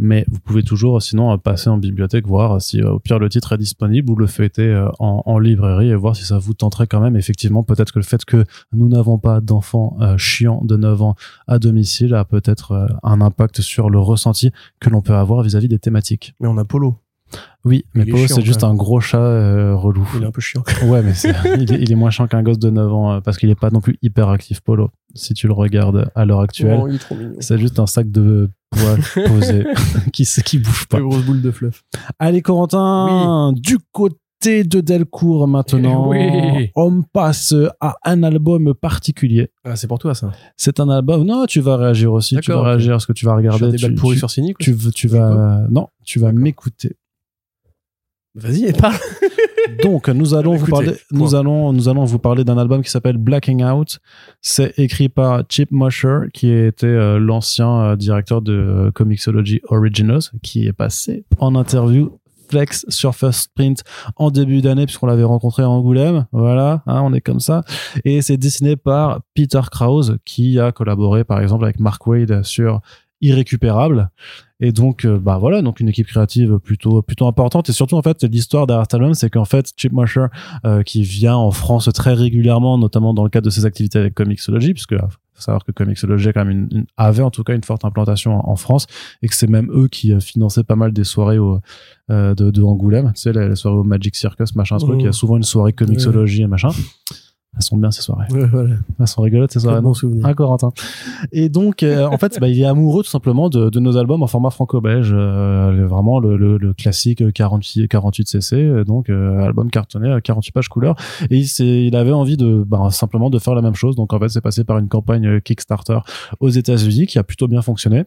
mais vous pouvez toujours euh, sinon euh, passer en bibliothèque voir si euh, au pire le titre est disponible ou le feuilleter euh, en, en librairie et voir si ça vous tenterait quand même effectivement peut-être que le fait que nous n'avons pas d'enfants euh, chiants de 9 ans à domicile a peut-être euh, un impact sur le ressenti que l'on peut avoir vis-à-vis des thématiques Mais on a Polo. oui mais Polo c'est juste un gros chat euh, relou Il est un peu chiant. Ouais, mais il, est, il est moins chiant qu'un gosse de 9 ans euh, parce qu'il est pas non plus hyper actif, Polo. Si tu le regardes à l'heure actuelle, Oh, c'est juste un sac de posé qui, qui bouge pas. Grosse boule de fluff. Allez, Corentin, du côté de Delcourt maintenant, Oui. on passe à un album particulier. Ah, c'est pour toi ça. C'est un album. Non, tu vas réagir aussi. Tu vas réagir à ce que tu vas Je regarder. fais des Tu, tu, sur Cynic. tu, Je vas. Non, tu vas m'écouter. Vas-y, et parle. Donc, nous allons vous parler, point. nous allons, nous allons vous parler d'un album qui s'appelle Blacking Out. C'est écrit par Chip Mosher, qui était euh, l'ancien euh, directeur de euh, Comixology Originals, qui est passé en interview Flex sur First Print en début d'année, puisqu'on l'avait rencontré à Angoulême. Voilà, hein, on est comme ça. Et c'est dessiné par Peter Krause, qui a collaboré, par exemple, avec Mark Wade sur Irrécupérable. Et donc, euh, bah voilà, donc une équipe créative plutôt plutôt importante. Et surtout, en fait, l'histoire derrière cet album, c'est qu'en fait, Chip Mosher, euh, qui vient en France très régulièrement, notamment dans le cadre de ses activités avec Comixology, puisque euh, faut savoir que Comixology a quand même une, une- avait en tout cas une forte implantation en, en France, et que c'est même eux qui euh, finançaient pas mal des soirées au, euh, de, de Angoulême, tu sais, les, les soirées au Magic Circus, machin, truc. Mhm. Il y a souvent une soirée Comixology et machin. Elles sont bien ces soirées. Ouais, voilà. Elles sont rigolotes ces soirées. Bon souvenir. ah, Corentin. Et donc, euh, en fait, bah, il est amoureux tout simplement de, de nos albums en format franco-belge, euh, vraiment le, le, le classique 48, 48 cc, donc euh, album cartonné, à 48 pages couleur. Et il, il avait envie de bah, simplement de faire la même chose. Donc, en fait, c'est passé par une campagne euh, Kickstarter aux États-Unis qui a plutôt bien fonctionné.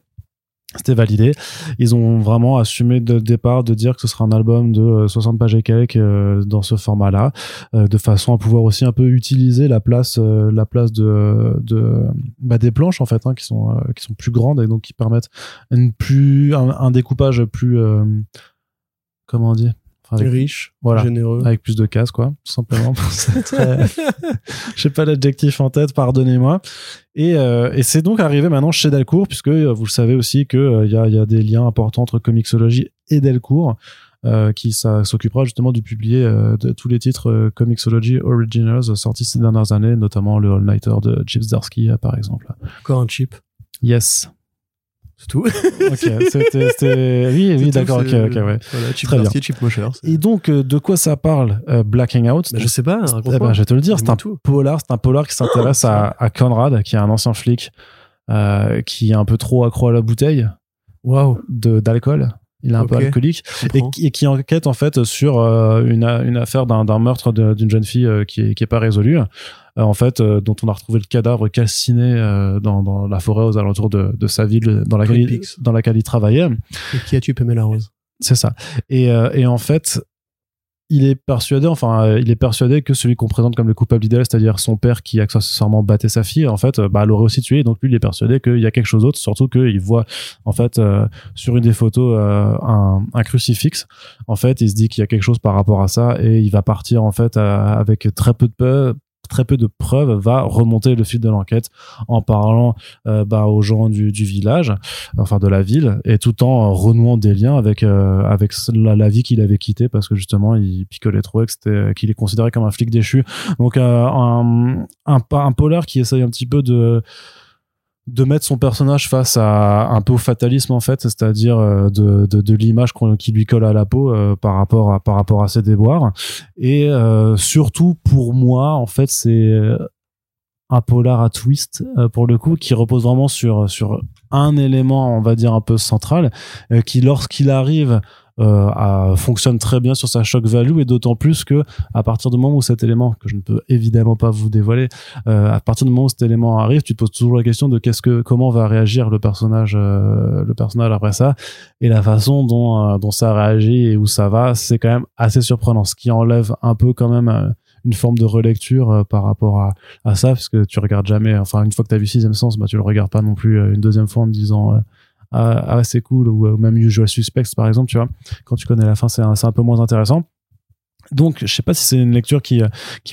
C'était validé. Ils ont vraiment assumé de départ de dire que ce sera un album de euh, 60 pages et quelques euh, dans ce format-là, euh, de façon à pouvoir aussi un peu utiliser la place, euh, la place de, de bah, des planches en fait, hein, qui sont euh, qui sont plus grandes et donc qui permettent une plus un, un découpage plus euh, comment dit? Enfin, avec, riche, Voilà. généreux. avec plus de cases quoi, tout simplement. Très- Je sais pas l'adjectif en tête, pardonnez-moi. Et, euh, et c'est donc arrivé maintenant chez Delcourt, puisque euh, vous le savez aussi qu'il il y, a, il y a des liens importants entre Comixology et Delcourt, euh, qui s'occupera justement de publier euh, de tous les titres euh, Comixology Originals sortis ces dernières années, notamment le All-Nighter de Chips Darsky, euh, par exemple. Encore un chip. Yes. C'est tout. Ok, c'était... Oui, oui, d'accord, ok, ok, ouais. Voilà, chip Très bien. Mosher. Et donc, euh, de quoi ça parle, euh, Blacking Out Bah, je sais pas, Eh raconte-moi. ben, je vais te le dire, c'est un tout. polar, c'est un polar qui s'intéresse à, à Conrad, qui est un ancien flic, euh, qui est un peu trop accro à la bouteille Waouh. d'alcool il est un peu alcoolique. Et, et qui enquête en fait sur euh, une, a- une affaire d'un meurtre d'une jeune fille euh, qui est, qui est pas résolue. Euh, en fait euh, dont on a retrouvé le cadavre calciné euh, dans, dans la forêt aux alentours de, de sa ville dans laquelle, il, dans laquelle il travaillait. Et qui a-tu Pamela Rose? C'est ça. Et, euh, et en fait il est persuadé, enfin, euh, il est persuadé que celui qu'on présente comme le coupable idéal, c'est-à-dire son père qui accessoirement battait sa fille, en fait, euh, bah, l'aurait aussi tué. Donc lui, il est persuadé qu'il y a quelque chose d'autre, surtout qu'il voit, en fait, euh, sur une des photos, euh, un, un crucifix. En fait, il se dit qu'il y a quelque chose par rapport à ça et il va partir, en fait, avec très peu de peu très peu de preuves va remonter le fil de l'enquête en parlant euh, bah, aux gens du, village enfin de la ville et tout en renouant des liens avec euh, avec la, vie qu'il avait quittée parce que justement il picolait trop et c'était qu'il est considéré comme un flic déchu. Donc euh, un, un un polar qui essaye un petit peu de de mettre son personnage face à un peu au fatalisme en fait c'est-à-dire euh, de, de, de l'image qui lui colle à la peau euh, par rapport à par rapport à ses déboires. Et euh, surtout pour moi en fait c'est un polar à twist euh, pour le coup qui repose vraiment sur sur un élément on va dire un peu central euh, qui lorsqu'il arrive euh, à- fonctionne très bien sur sa shock value et d'autant plus que à partir du moment où cet élément que je ne peux évidemment pas vous dévoiler euh, à partir du moment où cet élément arrive tu te poses toujours la question de qu'est-ce que comment va réagir le personnage euh, le personnage après ça. Et la façon dont euh, dont ça réagit et où ça va c'est quand même assez surprenant ce qui enlève un peu quand même euh, une forme de relecture euh, par rapport à, à ça parce que tu regardes jamais enfin une fois que tu as vu sixième sens bah tu le regardes pas non plus une deuxième fois en te disant ah, c'est cool ou même Usual Suspects par exemple tu vois. Quand tu connais la fin c'est un, peu moins intéressant. Donc je sais pas si c'est une lecture qui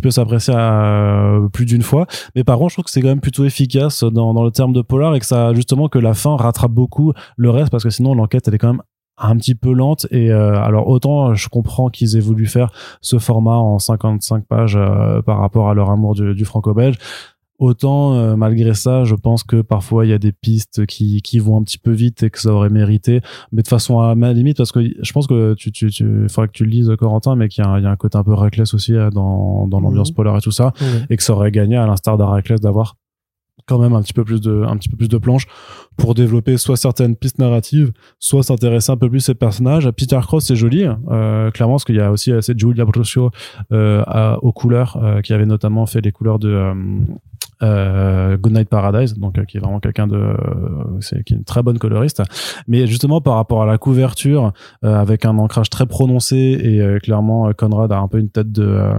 peut s'apprécier euh, plus d'une fois mais par contre je trouve que c'est quand même plutôt efficace dans, le terme de polar et que ça justement que la fin rattrape beaucoup le reste parce que sinon l'enquête elle est quand même un petit peu lente et euh, alors autant je comprends qu'ils aient voulu faire ce format en 55 pages euh, par rapport à leur amour du franco-belge autant euh, malgré ça je pense que parfois il y a des pistes qui, qui vont un petit peu vite et que ça aurait mérité. Mais de façon à ma limite parce que je pense que tu tu tu faudrait que tu le lises Corentin mais qu'il y a, un- il y a un côté un peu reckless aussi euh, dans, dans l'ambiance Mhm. polar et tout ça et que ça aurait gagné à l'instar d'Araclès d'avoir quand même un petit peu plus de un petit peu plus de planches pour développer soit certaines pistes narratives soit s'intéresser un peu plus à ces personnages. Peter Cross c'est joli euh, clairement parce qu'il y a aussi euh, cette Giulia Broccio euh, à- aux couleurs euh, qui avait notamment fait les couleurs de euh, Goodnight Paradise donc euh, qui est vraiment quelqu'un de euh, qui est une très bonne coloriste. Mais justement par rapport à la couverture euh, avec un ancrage très prononcé et clairement Conrad a un peu une tête de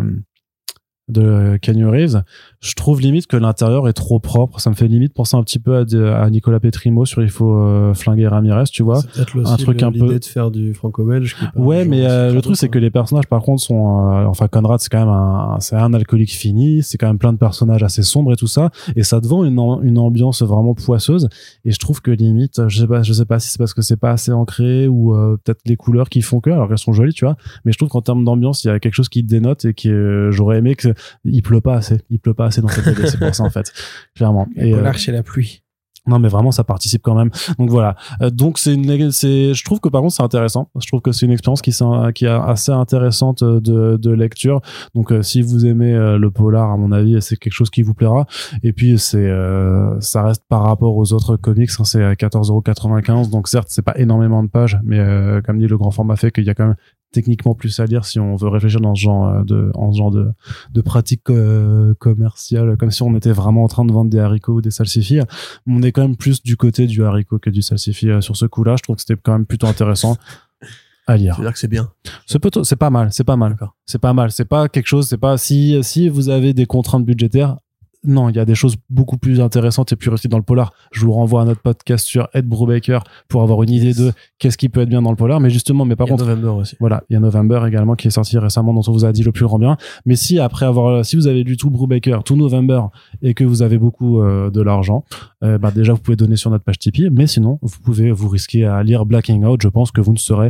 de Kenny Reeves, je trouve limite que l'intérieur est trop propre. Ça me fait limite penser un petit peu à, Nicolas Petrimo sur Il faut euh, flinguer Ramirez, tu vois. Un truc le- un peu- l'idée de faire du franco-belge. Ouais, mais euh, le truc c'est que les personnages par contre sont, euh, enfin Conrad c'est quand même un, c'est un alcoolique fini, c'est quand même plein de personnages assez sombres et tout ça, et ça te vend une, une ambiance vraiment poisseuse. Et je trouve que limite, je sais pas, je sais pas si c'est parce que c'est pas assez ancré ou peut-être les couleurs qui font que, alors qu'elles sont jolies, tu vois. Mais je trouve qu'en termes d'ambiance, il y a quelque chose qui dénote et que j'aurais aimé que il pleut pas assez, il pleut pas assez dans cette BD, c'est pour ça en fait, clairement. Et, euh, Polar chez la pluie. non, mais vraiment, ça participe quand même. Donc voilà. Euh, donc c'est une, c'est, je trouve que par contre c'est intéressant. Je trouve que c'est une expérience qui, est assez intéressante de, de lecture. Donc euh, si vous aimez euh, le polar, à mon avis, c'est quelque chose qui vous plaira. Et puis c'est, euh, ça reste par rapport aux autres comics, hein, c'est à 14,95€. Donc certes, c'est pas énormément de pages, mais euh, comme dit le grand format fait qu'il y a quand même techniquement plus à lire si on veut réfléchir dans ce genre euh, de en ce genre de de pratique euh, commerciale comme si on était vraiment en train de vendre des haricots ou des salsifis on est quand même plus du côté du haricot que du salsifis euh, sur ce coup-là. Je trouve que c'était quand même plutôt intéressant à lire. C'est-à-dire que c'est bien. C'est c'est pas mal, c'est pas mal. C'est pas mal. C'est pas quelque chose, c'est pas si, si vous avez des contraintes budgétaires. Non, il y a des choses beaucoup plus intéressantes et plus réussies dans le polar. Je vous renvoie à notre podcast sur Ed Brubaker pour avoir une idée Yes. de qu'est-ce qui peut être bien dans le polar. Mais justement, mais par contre, November aussi. voilà, il y a November également qui est sorti récemment dont on vous a dit le plus grand bien. Mais si après avoir, si vous avez lu tout Brubaker, tout November et que vous avez beaucoup euh, de l'argent, euh, bah déjà vous pouvez donner sur notre page Tipeee. Mais sinon, vous pouvez vous risquer à lire Blacking Out. Je pense que vous ne serez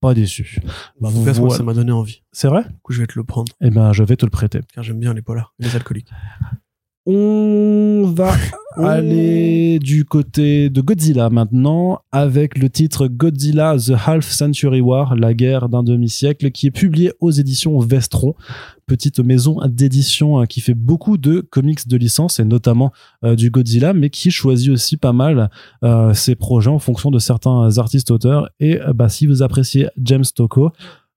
pas déçu. Bah, voilà. ça m'a donné envie. C'est vrai? Du coup, je vais te le prendre, Eh ben, je vais te le prêter. car j'aime bien les polars, les alcooliques. On va aller du côté de Godzilla maintenant avec le titre Godzilla The Half Century War, la guerre d'un demi-siècle, qui est publié aux éditions Vestron, petite maison d'édition euh, qui fait beaucoup de comics de licence et notamment euh, du Godzilla, mais qui choisit aussi pas mal euh, ses projets en fonction de certains artistes auteurs. Et bah, si vous appréciez James Tocco,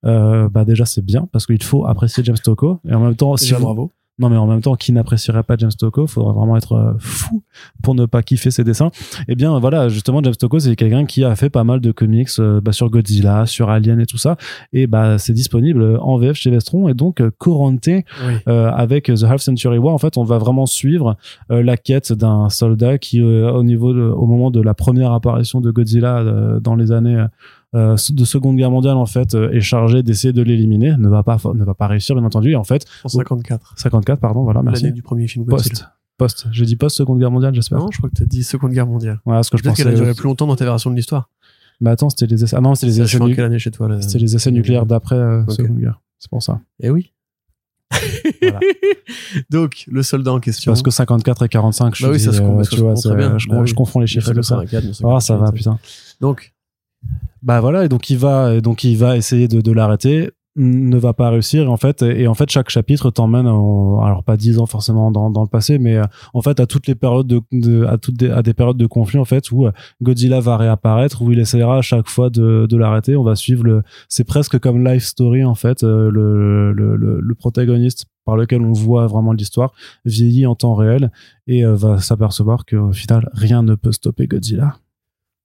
euh, bah déjà c'est bien parce qu'il faut apprécier James Tocco et en même temps si vous- bravo. Non, mais en même temps, qui n'apprécierait pas James Tocco? Faudrait vraiment être euh, fou pour ne pas kiffer ses dessins. Eh bien, voilà, justement, James Tocco, c'est quelqu'un qui a fait pas mal de comics euh, bah, sur Godzilla, sur Alien et tout ça. Et bah, c'est disponible en VF chez Vestron. Et donc, euh, Corante, Oui. euh, avec The Half Century War, en fait, on va vraiment suivre euh, la quête d'un soldat qui, euh, au niveau, de- au moment de la première apparition de Godzilla dans les années euh, de Seconde Guerre mondiale, en fait, euh, est chargé d'essayer de l'éliminer. Ne va pas, ne va pas réussir, bien entendu. Et en fait, En 54. 54, pardon, voilà, merci. L'année du premier film. Post. Post. J'ai dit post Seconde Guerre mondiale, j'espère. Non, je crois que t'as dit Seconde Guerre mondiale. Voilà ce que je pensais. qu'elle a duré plus longtemps dans ta version de l'histoire. Mais attends, c'était les essais. Ah non, c'était les essais, change nu- quelle année chez toi là c'était les essais nucléaires d'après euh. Seconde Guerre. C'est pour ça. Eh oui. Voilà. Donc, le soldat en question. Parce que 54 et 45, je Bah oui, dis, ça se euh, tu vois, bien. je, Bah je oui. confonds les chiffres tout ça. 1954, Ah, ça va, 1958. putain. Donc, Bah voilà, et donc il va, donc il va essayer de, de l'arrêter, ne va pas réussir, en fait, et en fait, chaque chapitre t'emmène, alors pas 10 ans forcément dans, dans le passé, mais euh, en fait à toutes les périodes de, de- à toutes des, à des périodes de conflit en fait où euh, Godzilla va réapparaître, où il essaiera à chaque fois de, de l'arrêter. On va suivre le, c'est presque comme life story en fait, euh, le, le, le, le protagoniste par lequel on voit vraiment l'histoire vieillit en temps réel et va s'apercevoir qu'au final rien ne peut stopper Godzilla.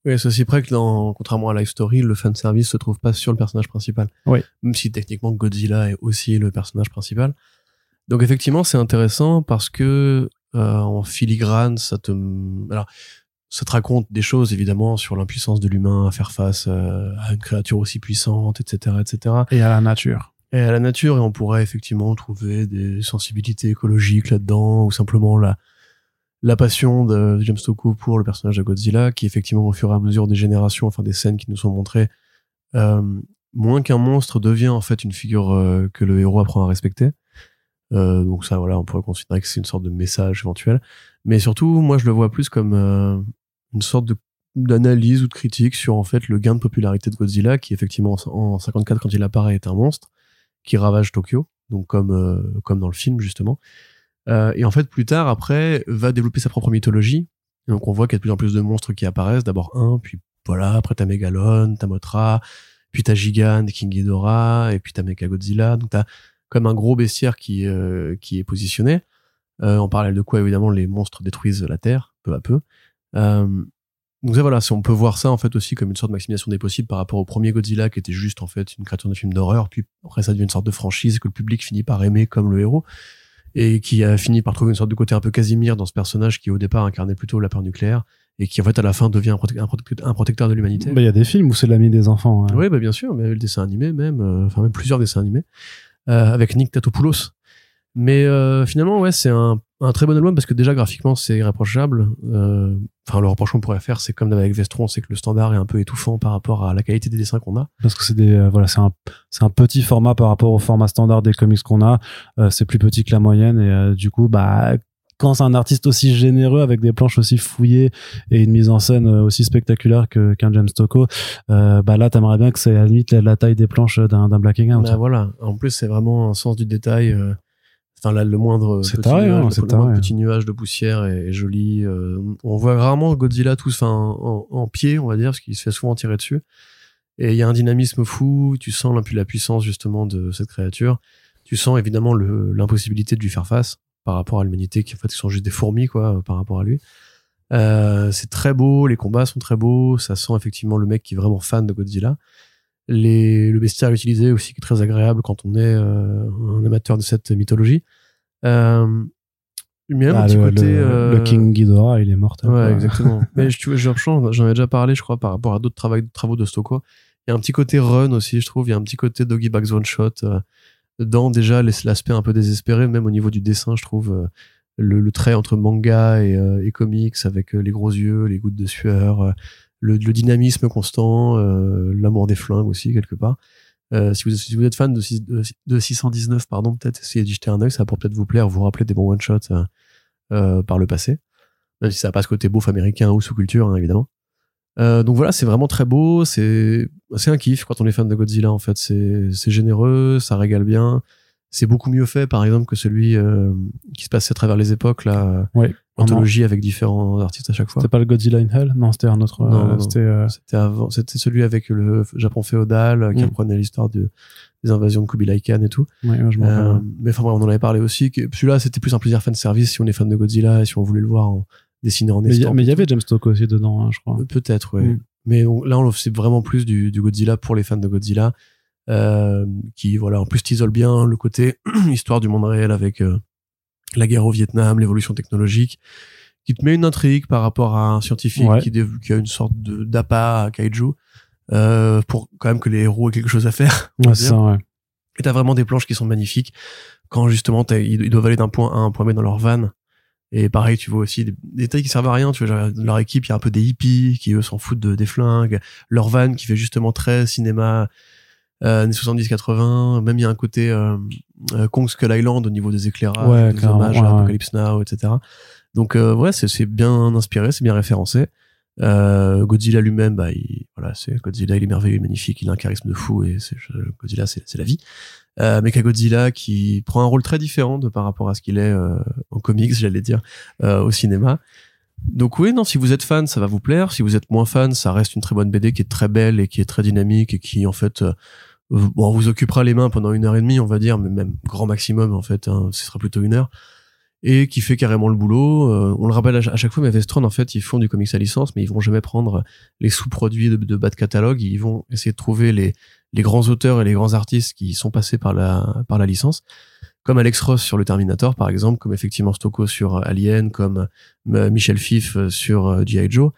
Oui, ceci près que dans, contrairement à Life Story, le fan service se trouve pas sur le personnage principal. Oui. Même si techniquement Godzilla est aussi le personnage principal. Donc effectivement, c'est intéressant parce que euh, en filigrane, ça te, alors, ça te raconte des choses évidemment sur l'impuissance de l'humain à faire face euh, à une créature aussi puissante, etc., etc. Et à la nature. et à la nature et on pourrait effectivement trouver des sensibilités écologiques là-dedans ou simplement la la passion de James Tocco pour le personnage de Godzilla qui effectivement au fur et à mesure des générations enfin des scènes qui nous sont montrées euh, moins qu'un monstre devient en fait une figure euh, que le héros apprend à respecter Euh, donc ça voilà on pourrait considérer que c'est une sorte de message éventuel mais surtout moi je le vois plus comme euh, une sorte d'analyse ou de critique sur en fait le gain de popularité de Godzilla qui effectivement en 54 quand il apparaît est un monstre qui ravage Tokyo, donc comme euh, comme dans le film justement. Euh, et en fait, plus tard, après, va développer sa propre mythologie. Donc on voit qu'il y a de plus en plus de monstres qui apparaissent. D'abord un, puis voilà, après t'as Megalon, t'as Mothra, puis t'as Gigan, King Ghidorah, et puis t'as Mechagodzilla. Donc t'as comme un gros bestiaire qui euh, qui est positionné. Euh, en parallèle de quoi, évidemment, les monstres détruisent la Terre peu à peu. Euh, donc ça voilà, si on peut voir ça en fait aussi comme une sorte de maximisation des possibles par rapport au premier Godzilla qui était juste en fait une créature de film d'horreur, puis après ça devient une sorte de franchise que le public finit par aimer comme le héros et qui a fini par trouver une sorte de côté un peu Casimir dans ce personnage qui au départ incarnait plutôt la peur nucléaire et qui en fait à la fin devient un, protec- un protec- un protecteur de l'humanité. Bah, Il y a des films où c'est l'ami des enfants. hein. Oui, bah bien sûr, mais le dessin animé même, euh, enfin même plusieurs dessins animés, euh, avec Nick Tatopoulos. Mais euh, finalement, ouais, c'est un, un très bon album parce que déjà graphiquement c'est irréprochable. Euh, Enfin, le reproche qu'on pourrait faire, c'est comme avec Vestron, c'est que le standard est un peu étouffant par rapport à la qualité des dessins qu'on a. parce que c'est des euh, voilà c'est un c'est un petit format par rapport au format standard des comics qu'on a Euh, c'est plus petit que la moyenne et euh, du coup bah quand c'est un artiste aussi généreux avec des planches aussi fouillées et une mise en scène euh, aussi spectaculaire que qu'un James Tocco euh, bah là t'aimerais bien que c'est à la limite la, la taille des planches d'un d'un Blacking Out Bah, voilà. En plus, c'est vraiment un sens du détail. euh, Enfin, là, le moindre petit, taré, nuage, hein, le- c'est le moindre taré. petit nuage de poussière est, est joli. euh, on voit rarement Godzilla tous en, en pied, on va dire, parce qu'il se fait souvent tirer dessus. Et il y a un dynamisme fou. Tu sens la puissance justement de cette créature. Tu sens évidemment l'impossibilité de lui faire face par rapport à l'humanité qui en fait sont juste des fourmis quoi euh, par rapport à lui. Euh, c'est très beau, les combats sont très beaux, ça sent effectivement le mec qui est vraiment fan de Godzilla. Les, le bestiaire utilisé aussi qui est très agréable quand on est euh, un amateur de cette mythologie. Euh, mais Ah, un petit le, côté. le- euh, le King Ghidorah il est mortel Ouais, quoi. exactement. Mais je- tu vois, j'en ai déjà parlé, je crois, par rapport à d'autres travaux, travaux de Stocco. Il y a un petit côté run aussi, je trouve. Il y a un petit côté Doggy Bags One Shot. euh, dans déjà l'aspect un peu désespéré, même au niveau du dessin, je trouve. le, le trait entre manga et, et comics avec les gros yeux, les gouttes de sueur, le, le dynamisme constant, euh, l'amour des flingues aussi, quelque part. Euh, si, vous, si vous êtes fan de, six- de, de 619, pardon, peut-être essayez d'y jeter un œil, ça pourrait peut-être vous plaire, vous rappeler des bons one-shots euh, par le passé, même si ça n'a pas ce côté beauf américain ou sous-culture, hein, évidemment. Euh, donc voilà, c'est vraiment très beau, c'est un kiff quand on est fan de Godzilla en fait, c'est généreux, ça régale bien. C'est beaucoup mieux fait par exemple que celui euh, qui se passait à travers les époques là, Ouais. Anthologie avec différents artistes à chaque fois. C'était pas le Godzilla in Hell? Non, c'était un autre. Non, euh, non. C'était. euh, C'était avant, c'était celui avec le Japon féodal euh, qui Mm. reprenait l'histoire de des invasions de Kubilai Khan et tout. ouais, ouais, je Euh, mais enfin on en avait parlé aussi. Celui-là, c'était plus un plaisir fan service si on est fan de Godzilla et si on voulait le voir en dessiné en estampe mais il y avait. James aussi dedans, hein, je crois. Euh, peut-être, ouais. Mm. Mais on- là, on c'est vraiment plus du, du Godzilla pour les fans de Godzilla, euh, qui voilà, en plus t'isole bien le côté histoire du monde réel avec euh, la guerre au Vietnam, l'évolution technologique, qui te met une intrigue par rapport à un scientifique Ouais. qui, a une sorte de d'appât à kaiju. Euh, pour quand même que les héros aient quelque chose à faire. on Ouais, ça, ouais. Et t'as vraiment des planches qui sont magnifiques quand justement ils, doivent aller d'un point A à un point B dans leur van. Et pareil, tu vois aussi des détails qui servent à rien. Tu vois, leur équipe, il y a un peu des hippies qui eux s'en foutent de, des flingues. Leur van qui fait justement très cinéma euh, années 70-80. Même il y a un côté euh, euh, Kong Skull Island au niveau des éclairages, Ouais, des hommages à ouais. Apocalypse Now, etc. Donc euh, ouais, c'est bien inspiré, c'est bien référencé. Euh, Godzilla lui-même, bah, il, voilà, c'est Godzilla, il est merveilleux, il est magnifique, il a un charisme de fou et Godzilla, c'est la vie. Euh, mais Godzilla qui prend un rôle très différent de par rapport à ce qu'il est euh, en comics, j'allais dire, euh, au cinéma. Donc oui, non, si vous êtes fan, ça va vous plaire. Si vous êtes moins fan, ça reste une très bonne BD qui est très belle et qui est très dynamique et qui en fait, euh, bon, vous occupera les mains pendant une heure et demie, on va dire, mais même grand maximum en fait, hein, ce sera plutôt une heure et qui fait carrément le boulot. Euh, on le rappelle à, ch- à chaque fois, mais Vestron, en fait, ils font du comics à licence, mais ils vont jamais prendre les sous-produits de, bas de catalogue. Ils vont essayer de trouver les, les grands auteurs et les grands artistes qui sont passés par la, par la licence. Comme Alex Ross sur le Terminator, par exemple, comme effectivement Stocco sur Alien, comme euh, Michel Fif euh, sur euh, G.I. Joe.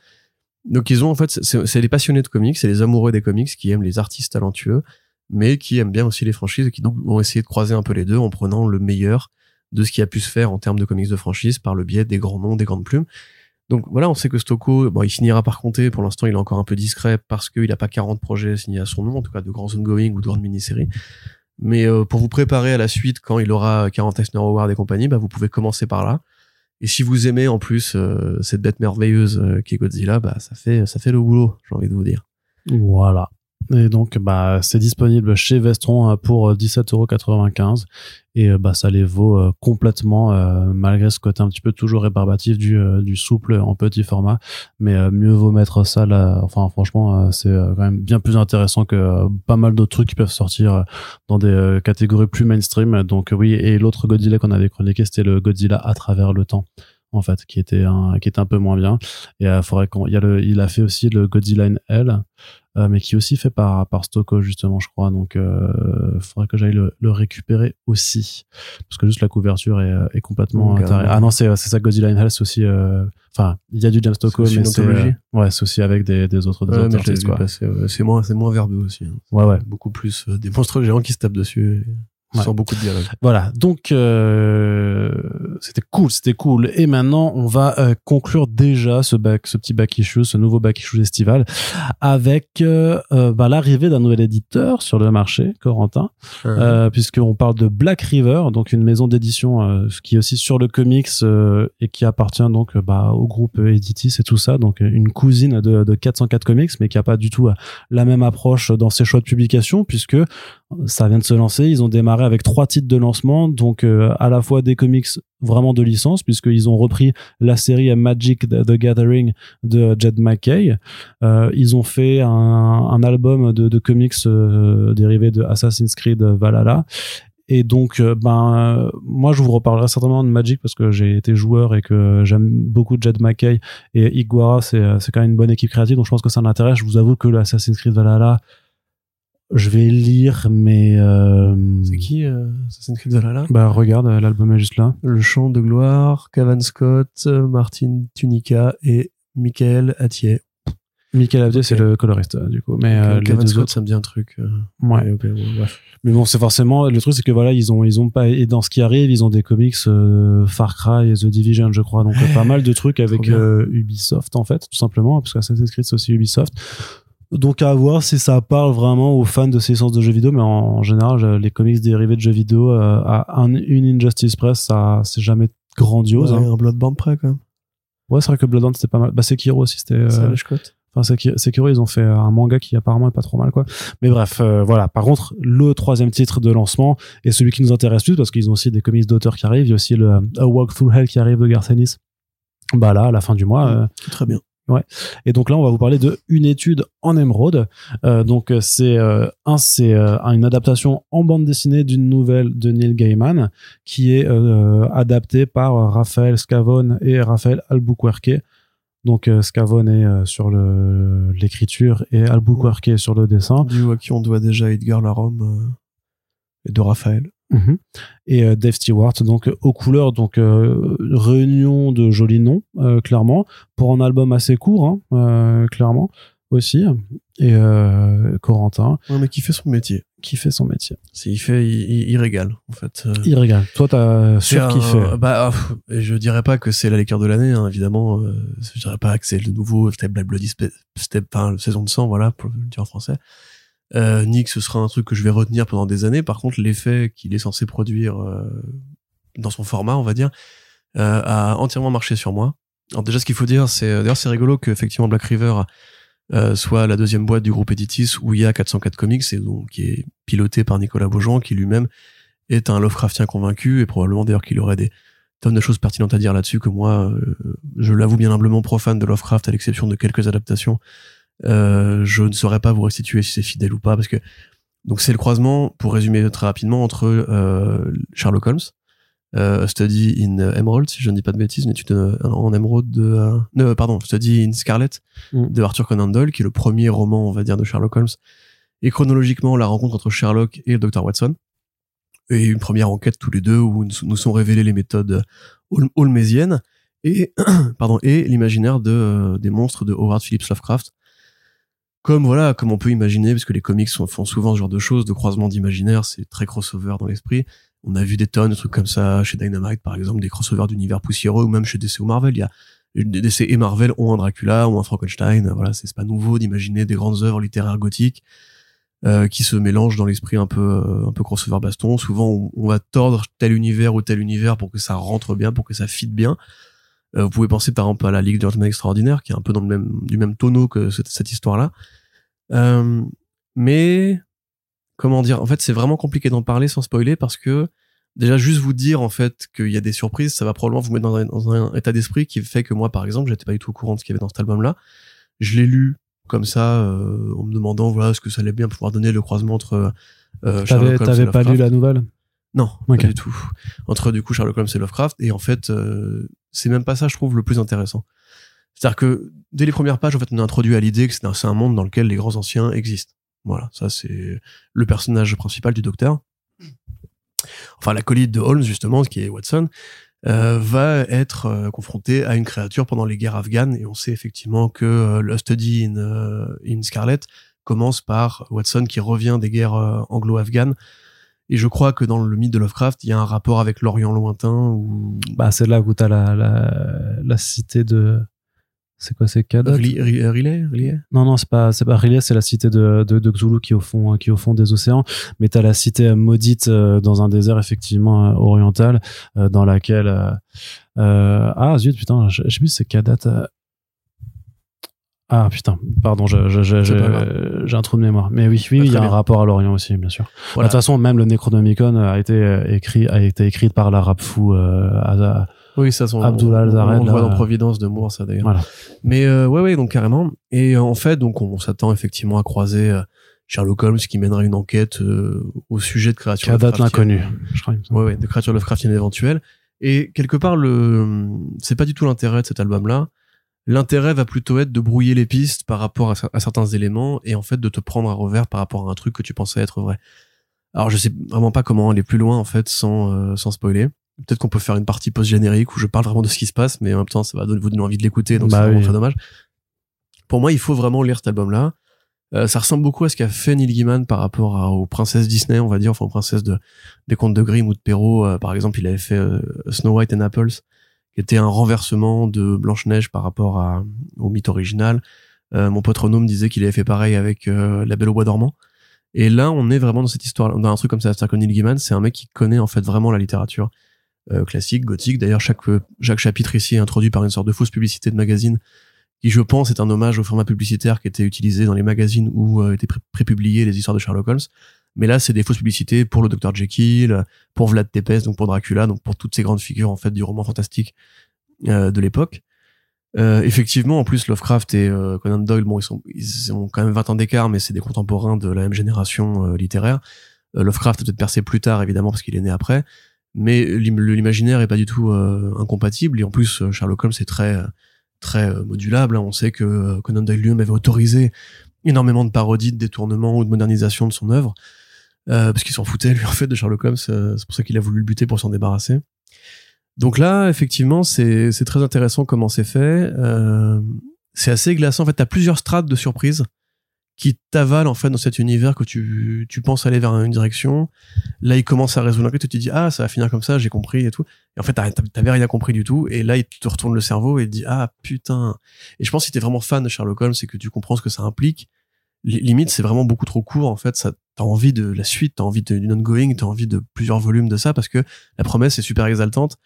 Donc ils ont en fait, c'est c'est les passionnés de comics, c'est les amoureux des comics qui aiment les artistes talentueux, mais qui aiment bien aussi les franchises et qui donc vont essayer de croiser un peu les deux en prenant le meilleur de ce qui a pu se faire en termes de comics de franchise par le biais des grands noms, des grandes plumes. Donc voilà, on sait que Stocco, bon, il finira par compter. Pour l'instant, il est encore un peu discret parce qu'il n'a pas 40 projets signés à son nom, en tout cas de grands ongoing ou de grandes mini-séries. Mais euh, pour vous préparer à la suite, quand il aura 40 Eisner Awards et compagnie, bah, vous pouvez commencer par là. Et si vous aimez en plus euh, cette bête merveilleuse euh, qui est Godzilla, bah ça fait ça fait le boulot, j'ai envie de vous dire. Voilà. Et donc, bah, c'est disponible chez Vestron euh, pour euh, 17,95€. Et euh, bah, ça les vaut euh, complètement, euh, malgré ce côté un petit peu toujours rébarbatif du, euh, du souple en petit format. Mais euh, mieux vaut mettre ça là. Enfin, franchement, euh, c'est euh, quand même bien plus intéressant que euh, pas mal d'autres trucs qui peuvent sortir euh, dans des euh, catégories plus mainstream. Donc, euh, oui. Et l'autre Godzilla qu'on avait chroniqué, c'était le Godzilla à travers le temps en fait, qui était un, qui était un peu moins bien. Et euh, faudrait qu'on, il y a le, il a fait aussi le Godzilla Hell, euh, mais qui est aussi fait par par Stocco justement, je crois. Donc, euh, faudrait que j'aille le, le récupérer aussi, parce que juste la couverture est, euh, est complètement euh, Ah non, c'est c'est ça Godzilla Hell, c'est aussi. euh, Enfin, il y a du James Stocco, mais c'est euh, ouais, c'est aussi avec des des autres des Ouais, autres artistes ouais. C'est moins c'est moins verbeux aussi. hein. Ouais ouais. Beaucoup plus euh, des monstres géants qui se tapent dessus. et Ouais. Sans beaucoup de dialogue. Voilà, donc euh, c'était cool, c'était cool. Et maintenant, on va euh, conclure déjà ce bac, ce petit back issue, ce nouveau back issue estival, avec euh, euh, bah, l'arrivée d'un nouvel éditeur sur le marché, Corentin, puisqu'on parle de Black River, donc une maison d'édition qui est aussi sur le comics et qui appartient donc bah, au groupe Editis et tout ça, donc une cousine de, de 404 Comics, mais qui a pas du tout la même approche dans ses choix de publication, puisque ça vient de se lancer. Ils ont démarré avec trois titres de lancement, donc euh, à la fois des comics vraiment de licence, puisqu'ils ont repris la série Magic the the Gathering de Jed McKay. Euh, ils ont fait un, un album de, de comics euh, dérivés de Assassin's Creed Valhalla. Et donc, euh, ben, moi, je vous reparlerai certainement de Magic parce que j'ai été joueur et que j'aime beaucoup Jed McKay et Iguara, c'est euh, c'est quand même une bonne équipe créative, donc je pense que ça m'intéresse. Je vous avoue que l'Assassin's Creed Valhalla, je vais lire, mais euh, C'est qui euh, Assassin's Creed Valhalla? Bah regarde, euh, l'album est juste là. Le chant de gloire, Cavan Scott, Martin Tunica et Michael Attier. Michael Abdiel, Ok. c'est le coloriste euh, du coup, mais euh, les deux Scott, autres. ça me dit un truc. euh, Ouais. ok, ouais. Mais bon, c'est forcément le truc, c'est que voilà, ils ont ils ont pas et dans ce qui arrive, ils ont des comics euh, Far Cry et The Division, je crois, donc pas mal de trucs avec Ubisoft en fait, tout simplement, parce que Assassin's Creed c'est aussi Ubisoft. Donc à voir si ça parle vraiment aux fans de ces licences de jeux vidéo, mais en, en général, les comics dérivés de jeux vidéo euh, à un, une Injustice Press, ça c'est jamais grandiose. Ouais, hein. Un Bloodborne près, quand même. Ouais, c'est vrai que Bloodborne c'était pas mal. Bah Sekiro aussi c'était. Euh. Enfin, Sekiro, ils ont fait un manga qui apparemment est pas trop mal, quoi. Mais bref, euh, voilà. Par contre, le troisième titre de lancement et celui qui nous intéresse plus parce qu'ils ont aussi des comics d'auteurs qui arrivent. Il y a aussi le euh, A Walk Through Hell qui arrive de Garth Ennis. Bah là, à la fin du mois. euh, Très bien. Et donc là, on va vous parler de une étude en émeraude. Euh, donc euh, c'est euh, un, c'est une adaptation en bande dessinée d'une nouvelle de Neil Gaiman qui est adaptée par Raphaël Scavone et Raphaël Albuquerque. Donc Scavone est sur le l'écriture et Albuquerque sur le dessin. Du à qui on doit déjà Edgar Larome euh, et de Raphaël. Mhm. Et euh, Dave Stewart, donc euh, aux couleurs, donc euh, réunion de jolis noms, euh, clairement, pour un album assez court, hein, clairement aussi. Et Corentin, Ouais, mais qui fait son métier. qui fait son métier. Il fait, il, régale, en fait. Il régale. Toi, t'as surkiffé. un- Bah, je dirais pas que c'est la lecture de l'année, hein, évidemment. je dirais pas que c'est le nouveau Step Black Bloody Step, enfin, saison de sang, voilà, pour le dire en français. Euh, Nick, ce sera un truc que je vais retenir pendant des années. Par contre, l'effet qu'il est censé produire euh, dans son format, on va dire, euh, a entièrement marché sur moi. Alors déjà, ce qu'il faut dire, c'est d'ailleurs c'est rigolo que effectivement Black River euh, soit la deuxième boîte du groupe Editis où il y a 404 comics et donc qui est piloté par Nicolas Beaujean, qui lui-même est un Lovecraftien convaincu et probablement d'ailleurs qu'il aurait des tonnes de choses pertinentes à dire là-dessus que moi, euh, je l'avoue bien humblement profane de Lovecraft à l'exception de quelques adaptations. Euh, je ne saurais pas vous restituer si c'est fidèle ou pas parce que donc c'est le croisement, pour résumer très rapidement, entre euh, Sherlock Holmes, euh, Study in Emerald, si je ne dis pas de bêtises, une étude euh, en émeraude de... euh, non, pardon, Study in Scarlet Mm. de Arthur Conan Doyle, qui est le premier roman, on va dire, de Sherlock Holmes, et chronologiquement la rencontre entre Sherlock et le Dr Watson, et une première enquête tous les deux où nous sont révélées les méthodes hol- holmésiennes. Et pardon et l'imaginaire de euh, des monstres de Howard Phillips Lovecraft comme voilà comme on peut imaginer parce que les comics font souvent ce genre de choses de croisement d'imaginaire c'est très crossover dans l'esprit. On a vu des tonnes de trucs comme ça chez Dynamite par exemple des crossovers d'univers poussiéreux ou même chez DC ou Marvel. Il y a DC et Marvel ont un Dracula ou un Frankenstein voilà c'est pas nouveau d'imaginer des grandes œuvres littéraires gothiques euh, qui se mélangent dans l'esprit un peu euh, un peu crossover baston. Souvent on, on va tordre tel univers ou tel univers pour que ça rentre bien pour que ça fit bien vous pouvez penser par exemple à la Ligue des Gentlemen Extraordinaires, qui est un peu dans le même, du même tonneau que cette, cette histoire-là. Euh, mais, comment dire, en fait, c'est vraiment compliqué d'en parler sans spoiler parce que, déjà, juste vous dire, en fait, qu'il y a des surprises, ça va probablement vous mettre dans un, dans un état d'esprit qui fait que moi, par exemple, j'étais pas du tout au courant de ce qu'il y avait dans cet album-là. Je l'ai lu comme ça, euh, en me demandant, voilà, ce que ça allait bien pouvoir donner le croisement entre euh, Sherlock Holmes t'avais pas lu la nouvelle? Non, Ok. pas du tout. Entre du coup Sherlock Holmes et Lovecraft, et en fait, euh, c'est même pas ça, je trouve, le plus intéressant. C'est-à-dire que dès les premières pages, en fait, on est introduit à l'idée que c'est un, monde dans lequel les grands anciens existent. Voilà, ça c'est le personnage principal du docteur. Enfin, l'acolyte de Holmes, justement, qui est Watson, euh, va être euh, confronté à une créature pendant les guerres afghanes, et on sait effectivement que euh, le study in, euh, in Scarlet commence par Watson qui revient des guerres euh, anglo-afghanes et je crois que dans le mythe de Lovecraft, il y a un rapport avec l'Orient lointain ou Bah, c'est là où t'as la, la, la cité de. C'est quoi, c'est Kadat Ri- Ri- Riley, Riley? Non, non, c'est pas, c'est pas Riley, c'est la cité de, de, de Xulu qui est au fond, qui est au fond des océans. Mais t'as la cité maudite euh, dans un désert effectivement euh, oriental, euh, dans laquelle, euh, euh, ah zut, putain, je, je sais plus si c'est Kadat. Ah putain, pardon, je, je, je- j'ai un trou de mémoire. Mais oui, oui, il y a un rapport à l'Orient aussi, bien sûr. Voilà. De toute façon, même le Necronomicon a été euh, écrit, a été écrit par l'arabe fou. Euh, à- Oui, ça, on, Abdullah on- On, le voit dans Providence de Moore, ça d'ailleurs. Voilà. Mais euh, ouais, ouais, donc carrément. Et euh, en fait, donc on s'attend effectivement à croiser euh, Sherlock Holmes qui mènera une enquête au sujet de créatures Lovecraftiennes. l'inconnu, je crois. Ouais, ouais, de créatures Lovecraftiennes éventuelles. Et quelque part, le, c'est pas du tout l'intérêt de cet album-là. L'intérêt va plutôt être de brouiller les pistes par rapport à, cer- à certains éléments et en fait de te prendre à revers par rapport à un truc que tu pensais être vrai. Alors je sais vraiment pas comment aller plus loin en fait sans, euh, sans spoiler. Peut-être qu'on peut faire une partie post-générique où je parle vraiment de ce qui se passe, mais en même temps ça va donner- vous donner envie de l'écouter, donc Bah c'est vraiment oui. très dommage. Pour moi, il faut vraiment lire cet album-là. Euh, ça ressemble beaucoup à ce qu'a fait Neil Gaiman par rapport à- aux princesses Disney, on va dire, enfin aux princesses de, des contes de Grimm ou de Perrault. Euh, par exemple, il avait fait euh, Snow White and Apples, qui était un renversement de Blanche-Neige par rapport au mythe original. Euh, mon pote disait qu'il avait fait pareil avec euh, La Belle au Bois dormant. Et là, on est vraiment dans cette histoire, dans un truc comme ça. Gaiman, c'est un mec qui connaît en fait vraiment la littérature. euh, classique, gothique. D'ailleurs, chaque, chaque chapitre ici est introduit par une sorte de fausse publicité de magazine qui, je pense, est un hommage au format publicitaire qui était utilisé dans les magazines où étaient prépubliées les histoires de Sherlock Holmes. Mais là, c'est des fausses publicités pour le Dr Jekyll, pour Vlad Tepes, donc pour Dracula, donc pour toutes ces grandes figures en fait du roman fantastique de l'époque. Euh, effectivement, en plus, Lovecraft et euh, Conan Doyle, bon, ils, sont, ils ont quand même 20 ans d'écart, mais c'est des contemporains de la même génération euh, littéraire. Lovecraft a peut-être percé plus tard, évidemment, parce qu'il est né après, mais l'imaginaire est pas du tout incompatible. Et en plus, Sherlock Holmes est très très modulable. Hein. On sait que Conan Doyle lui-même avait autorisé énormément de parodies, de détournements ou de modernisation de son œuvre, parce qu'il s'en foutait lui en fait de Sherlock Holmes. c'est pour ça qu'il a voulu le buter pour s'en débarrasser. Donc là, effectivement, c'est très intéressant comment c'est fait. Euh, c'est assez glaçant. En fait, t'as plusieurs strates de surprises qui t'avalent en fait dans cet univers que tu, tu penses aller vers une direction. Là, il commence à résoudre truc, tu te dis ah ça va finir comme ça, j'ai compris et tout. Et en fait, t'avais rien compris du tout. Et là, il te retourne le cerveau et te dit ah putain. Et je pense que si t'es vraiment fan de Sherlock Holmes, c'est que tu comprends ce que ça implique. Limite, c'est vraiment beaucoup trop court en fait. Ça, t'as envie de la suite, t'as envie d'une ongoing, t'as envie de plusieurs volumes de ça parce que la promesse est super exaltante.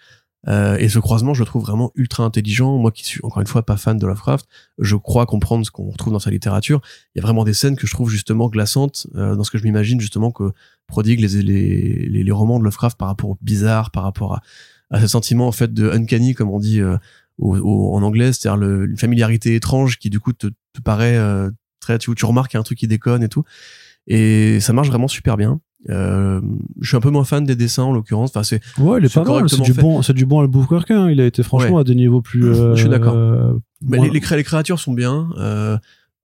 Euh, et ce croisement, je le trouve vraiment ultra intelligent. Moi qui suis encore une fois pas fan de Lovecraft, je crois comprendre ce qu'on retrouve dans sa littérature. Il y a vraiment des scènes que je trouve justement glaçantes euh, dans ce que je m'imagine justement que prodigue les, les, les, les, romans de Lovecraft par rapport au bizarre, par rapport à, à ce sentiment en fait de uncanny comme on dit euh, en anglais, c'est-à-dire une familiarité étrange qui du coup te, te paraît euh, très tu, remarques qu'il y a un truc qui déconne et tout. Et ça marche vraiment super bien. Euh, je suis un peu moins fan des dessins en l'occurrence. Enfin, c'est ouais, il est pas mal. C'est du bon, c'est du bon Albuquerque. Hein. Il a été franchement à des niveaux plus. je suis d'accord. Euh, les, les, créatures sont bien. Euh,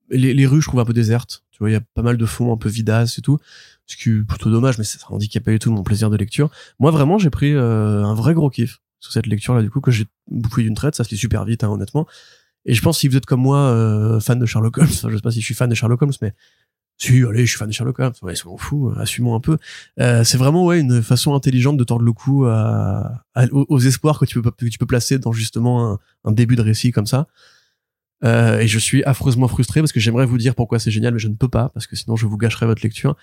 les, les, rues, je trouve un peu désertes. Tu vois, il y a pas mal de fonds un peu vidaces et tout. Ce qui est plutôt dommage, mais ça handicape pas du tout mon plaisir de lecture. Moi, vraiment, j'ai pris euh, un vrai gros kiff sur cette lecture là du coup que j'ai bouffé d'une traite. Ça se fait super vite, hein, honnêtement. Et je pense si vous êtes comme moi euh, fan de Sherlock Holmes, enfin, je sais pas si je suis fan de Sherlock Holmes, mais si, allez, je suis fan de Sherlock Holmes. Ouais, m'en fout, assumons un peu. Euh, c'est vraiment ouais une façon intelligente de tordre le cou à, aux, espoirs que tu peux que tu peux placer dans justement un, un début de récit comme ça. Euh, et je suis affreusement frustré parce que j'aimerais vous dire pourquoi c'est génial, mais je ne peux pas parce que sinon je vous gâcherai votre lecture.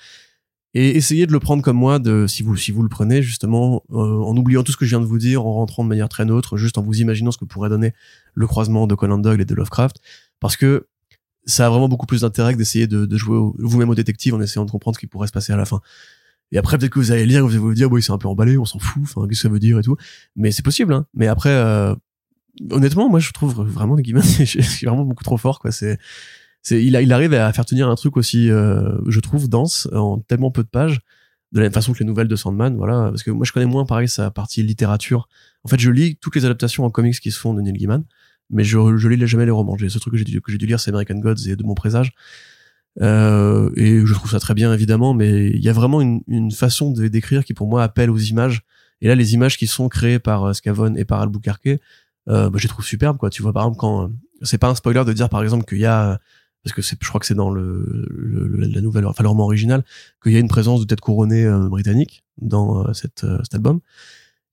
Et essayez de le prendre comme moi, de si vous si vous le prenez justement euh, en oubliant tout ce que je viens de vous dire, en rentrant de manière très neutre, juste en vous imaginant ce que pourrait donner le croisement de Conan Doyle et de Lovecraft, parce que ça a vraiment beaucoup plus d'intérêt que d'essayer de, jouer vous-même au détective en essayant de comprendre ce qui pourrait se passer à la fin. Et après, peut-être que vous allez lire, vous allez vous dire, bon, c'est un peu emballé, on s'en fout, enfin, qu'est-ce que ça veut dire et tout. Mais c'est possible, hein. Mais après, euh, honnêtement, moi, je trouve vraiment que Guimard, c'est vraiment beaucoup trop fort, quoi. C'est, c'est, il arrive à faire tenir un truc aussi, euh, je trouve, dense, en tellement peu de pages, de la même façon que les nouvelles de Sandman, voilà. Parce que moi, je connais moins, pareil, sa partie littérature. En fait, je lis toutes les adaptations en comics qui se font de Neil Gaiman mais je, je lis jamais les romans. J'ai ce truc que j'ai dû, que j'ai dû lire, c'est American Gods et de mon présage. Euh, et je trouve ça très bien évidemment, mais il y a vraiment une, une façon de d'écrire qui pour moi appelle aux images. Et là, les images qui sont créées par euh, Scavone et par Albuquerque, euh, bah, je les trouve superbes. Quoi. Tu vois par exemple quand euh, c'est pas un spoiler de dire par exemple qu'il y a parce que je crois que c'est dans le, le, la nouvelle, enfin le roman original, qu'il y a une présence de tête couronnée britannique dans cette, cet album.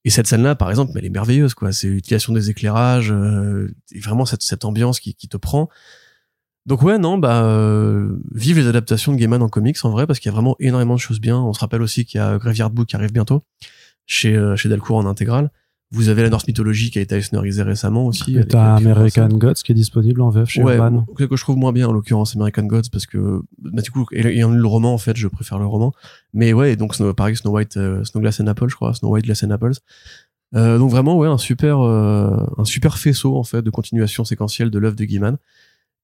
Et cette scène-là, par exemple, elle est merveilleuse, quoi. C'est l'utilisation des éclairages, euh, vraiment cette, cette ambiance qui, qui te prend. Donc ouais, non, bah euh, vive les adaptations de Gaiman en comics en vrai, parce qu'il y a vraiment énormément de choses bien. On se rappelle aussi qu'il y a Graveyard Book qui arrive bientôt chez euh, chez Delcourt en intégrale. Vous avez la Norse Mythologie qui a été Eisnerisée récemment aussi. t'as American Gods qui est disponible en VF chez ouais, Urban. que je trouve moins bien en l'occurrence American Gods parce que bah, du coup ayant lu le roman en fait je préfère le roman. Mais ouais donc Snow, pareil Snow White, euh, Snow Glass and Apple je crois, Snow White Glass and Apples. Euh, donc vraiment ouais un super euh, un super faisceau en fait de continuation séquentielle de l'œuvre de Gaiman.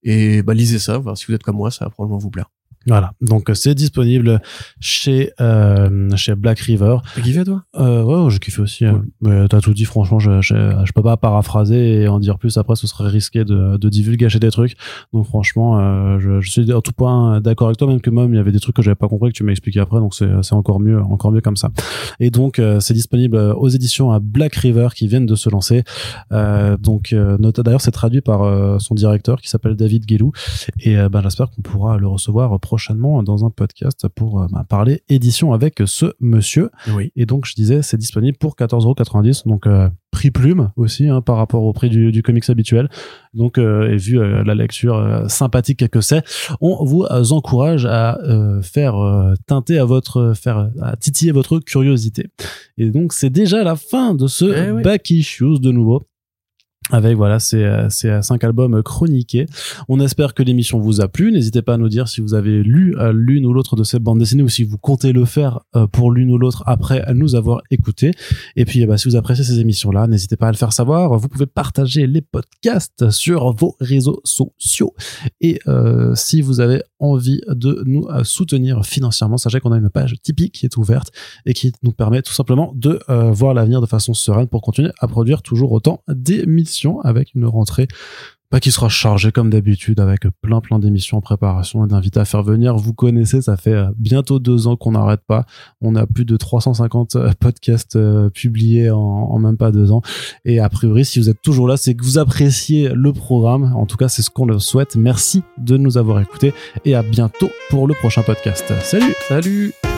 Et bah lisez ça, si vous êtes comme moi ça va probablement vous plaire. Voilà, donc euh, c'est disponible chez euh, chez Black River. T'as kiffé toi? Euh, Ouais, j'ai kiffé aussi. Hein. Mais t'as tout dit, franchement, je, je, je peux pas paraphraser et en dire plus. Après, ce serait risqué de, de divulguer des trucs. Donc franchement, euh, je, je, suis en tout point d'accord avec toi, même que moi, il y avait des trucs que j'avais pas compris que tu m'as expliqué après. Donc c'est c'est encore mieux, encore mieux comme ça. Et donc euh, c'est disponible aux éditions à Black River qui viennent de se lancer. Euh, donc d'ailleurs, c'est traduit par son directeur qui s'appelle David Guélou. Et ben j'espère qu'on pourra le recevoir prochainement dans un podcast pour bah, parler édition avec ce monsieur. Oui. Et donc, je disais, c'est disponible pour 14,90€. Donc, prix plume aussi hein, par rapport au prix du, du comics habituel. Donc, et vu la lecture sympathique que c'est, on vous encourage à faire teinter à votre, faire à titiller votre curiosité. Et donc, c'est déjà la fin de ce Eh oui. back issues de nouveau avec voilà ces, euh, euh, cinq albums chroniqués. On espère que l'émission vous a plu. N'hésitez pas à nous dire si vous avez lu euh, l'une ou l'autre de ces bandes dessinées ou si vous comptez le faire pour l'une ou l'autre après nous avoir écouté. Et puis, eh ben, si vous appréciez ces émissions-là, n'hésitez pas à le faire savoir. Vous pouvez partager les podcasts sur vos réseaux sociaux. Et si vous avez envie de nous soutenir financièrement, sachez qu'on a une page Tipeee qui est ouverte et qui nous permet tout simplement de voir l'avenir de façon sereine pour continuer à produire toujours autant d'émissions avec une rentrée bah, qui sera chargée comme d'habitude avec plein plein d'émissions en préparation et d'invités à faire venir. Vous connaissez, ça fait euh, bientôt deux ans qu'on n'arrête pas. On a plus de 350 euh, podcasts euh, publiés en, en même pas deux ans. Et a priori, si vous êtes toujours là, c'est que vous appréciez le programme. En tout cas, c'est ce qu'on le souhaite. Merci de nous avoir écoutés et à bientôt pour le prochain podcast. Salut Salut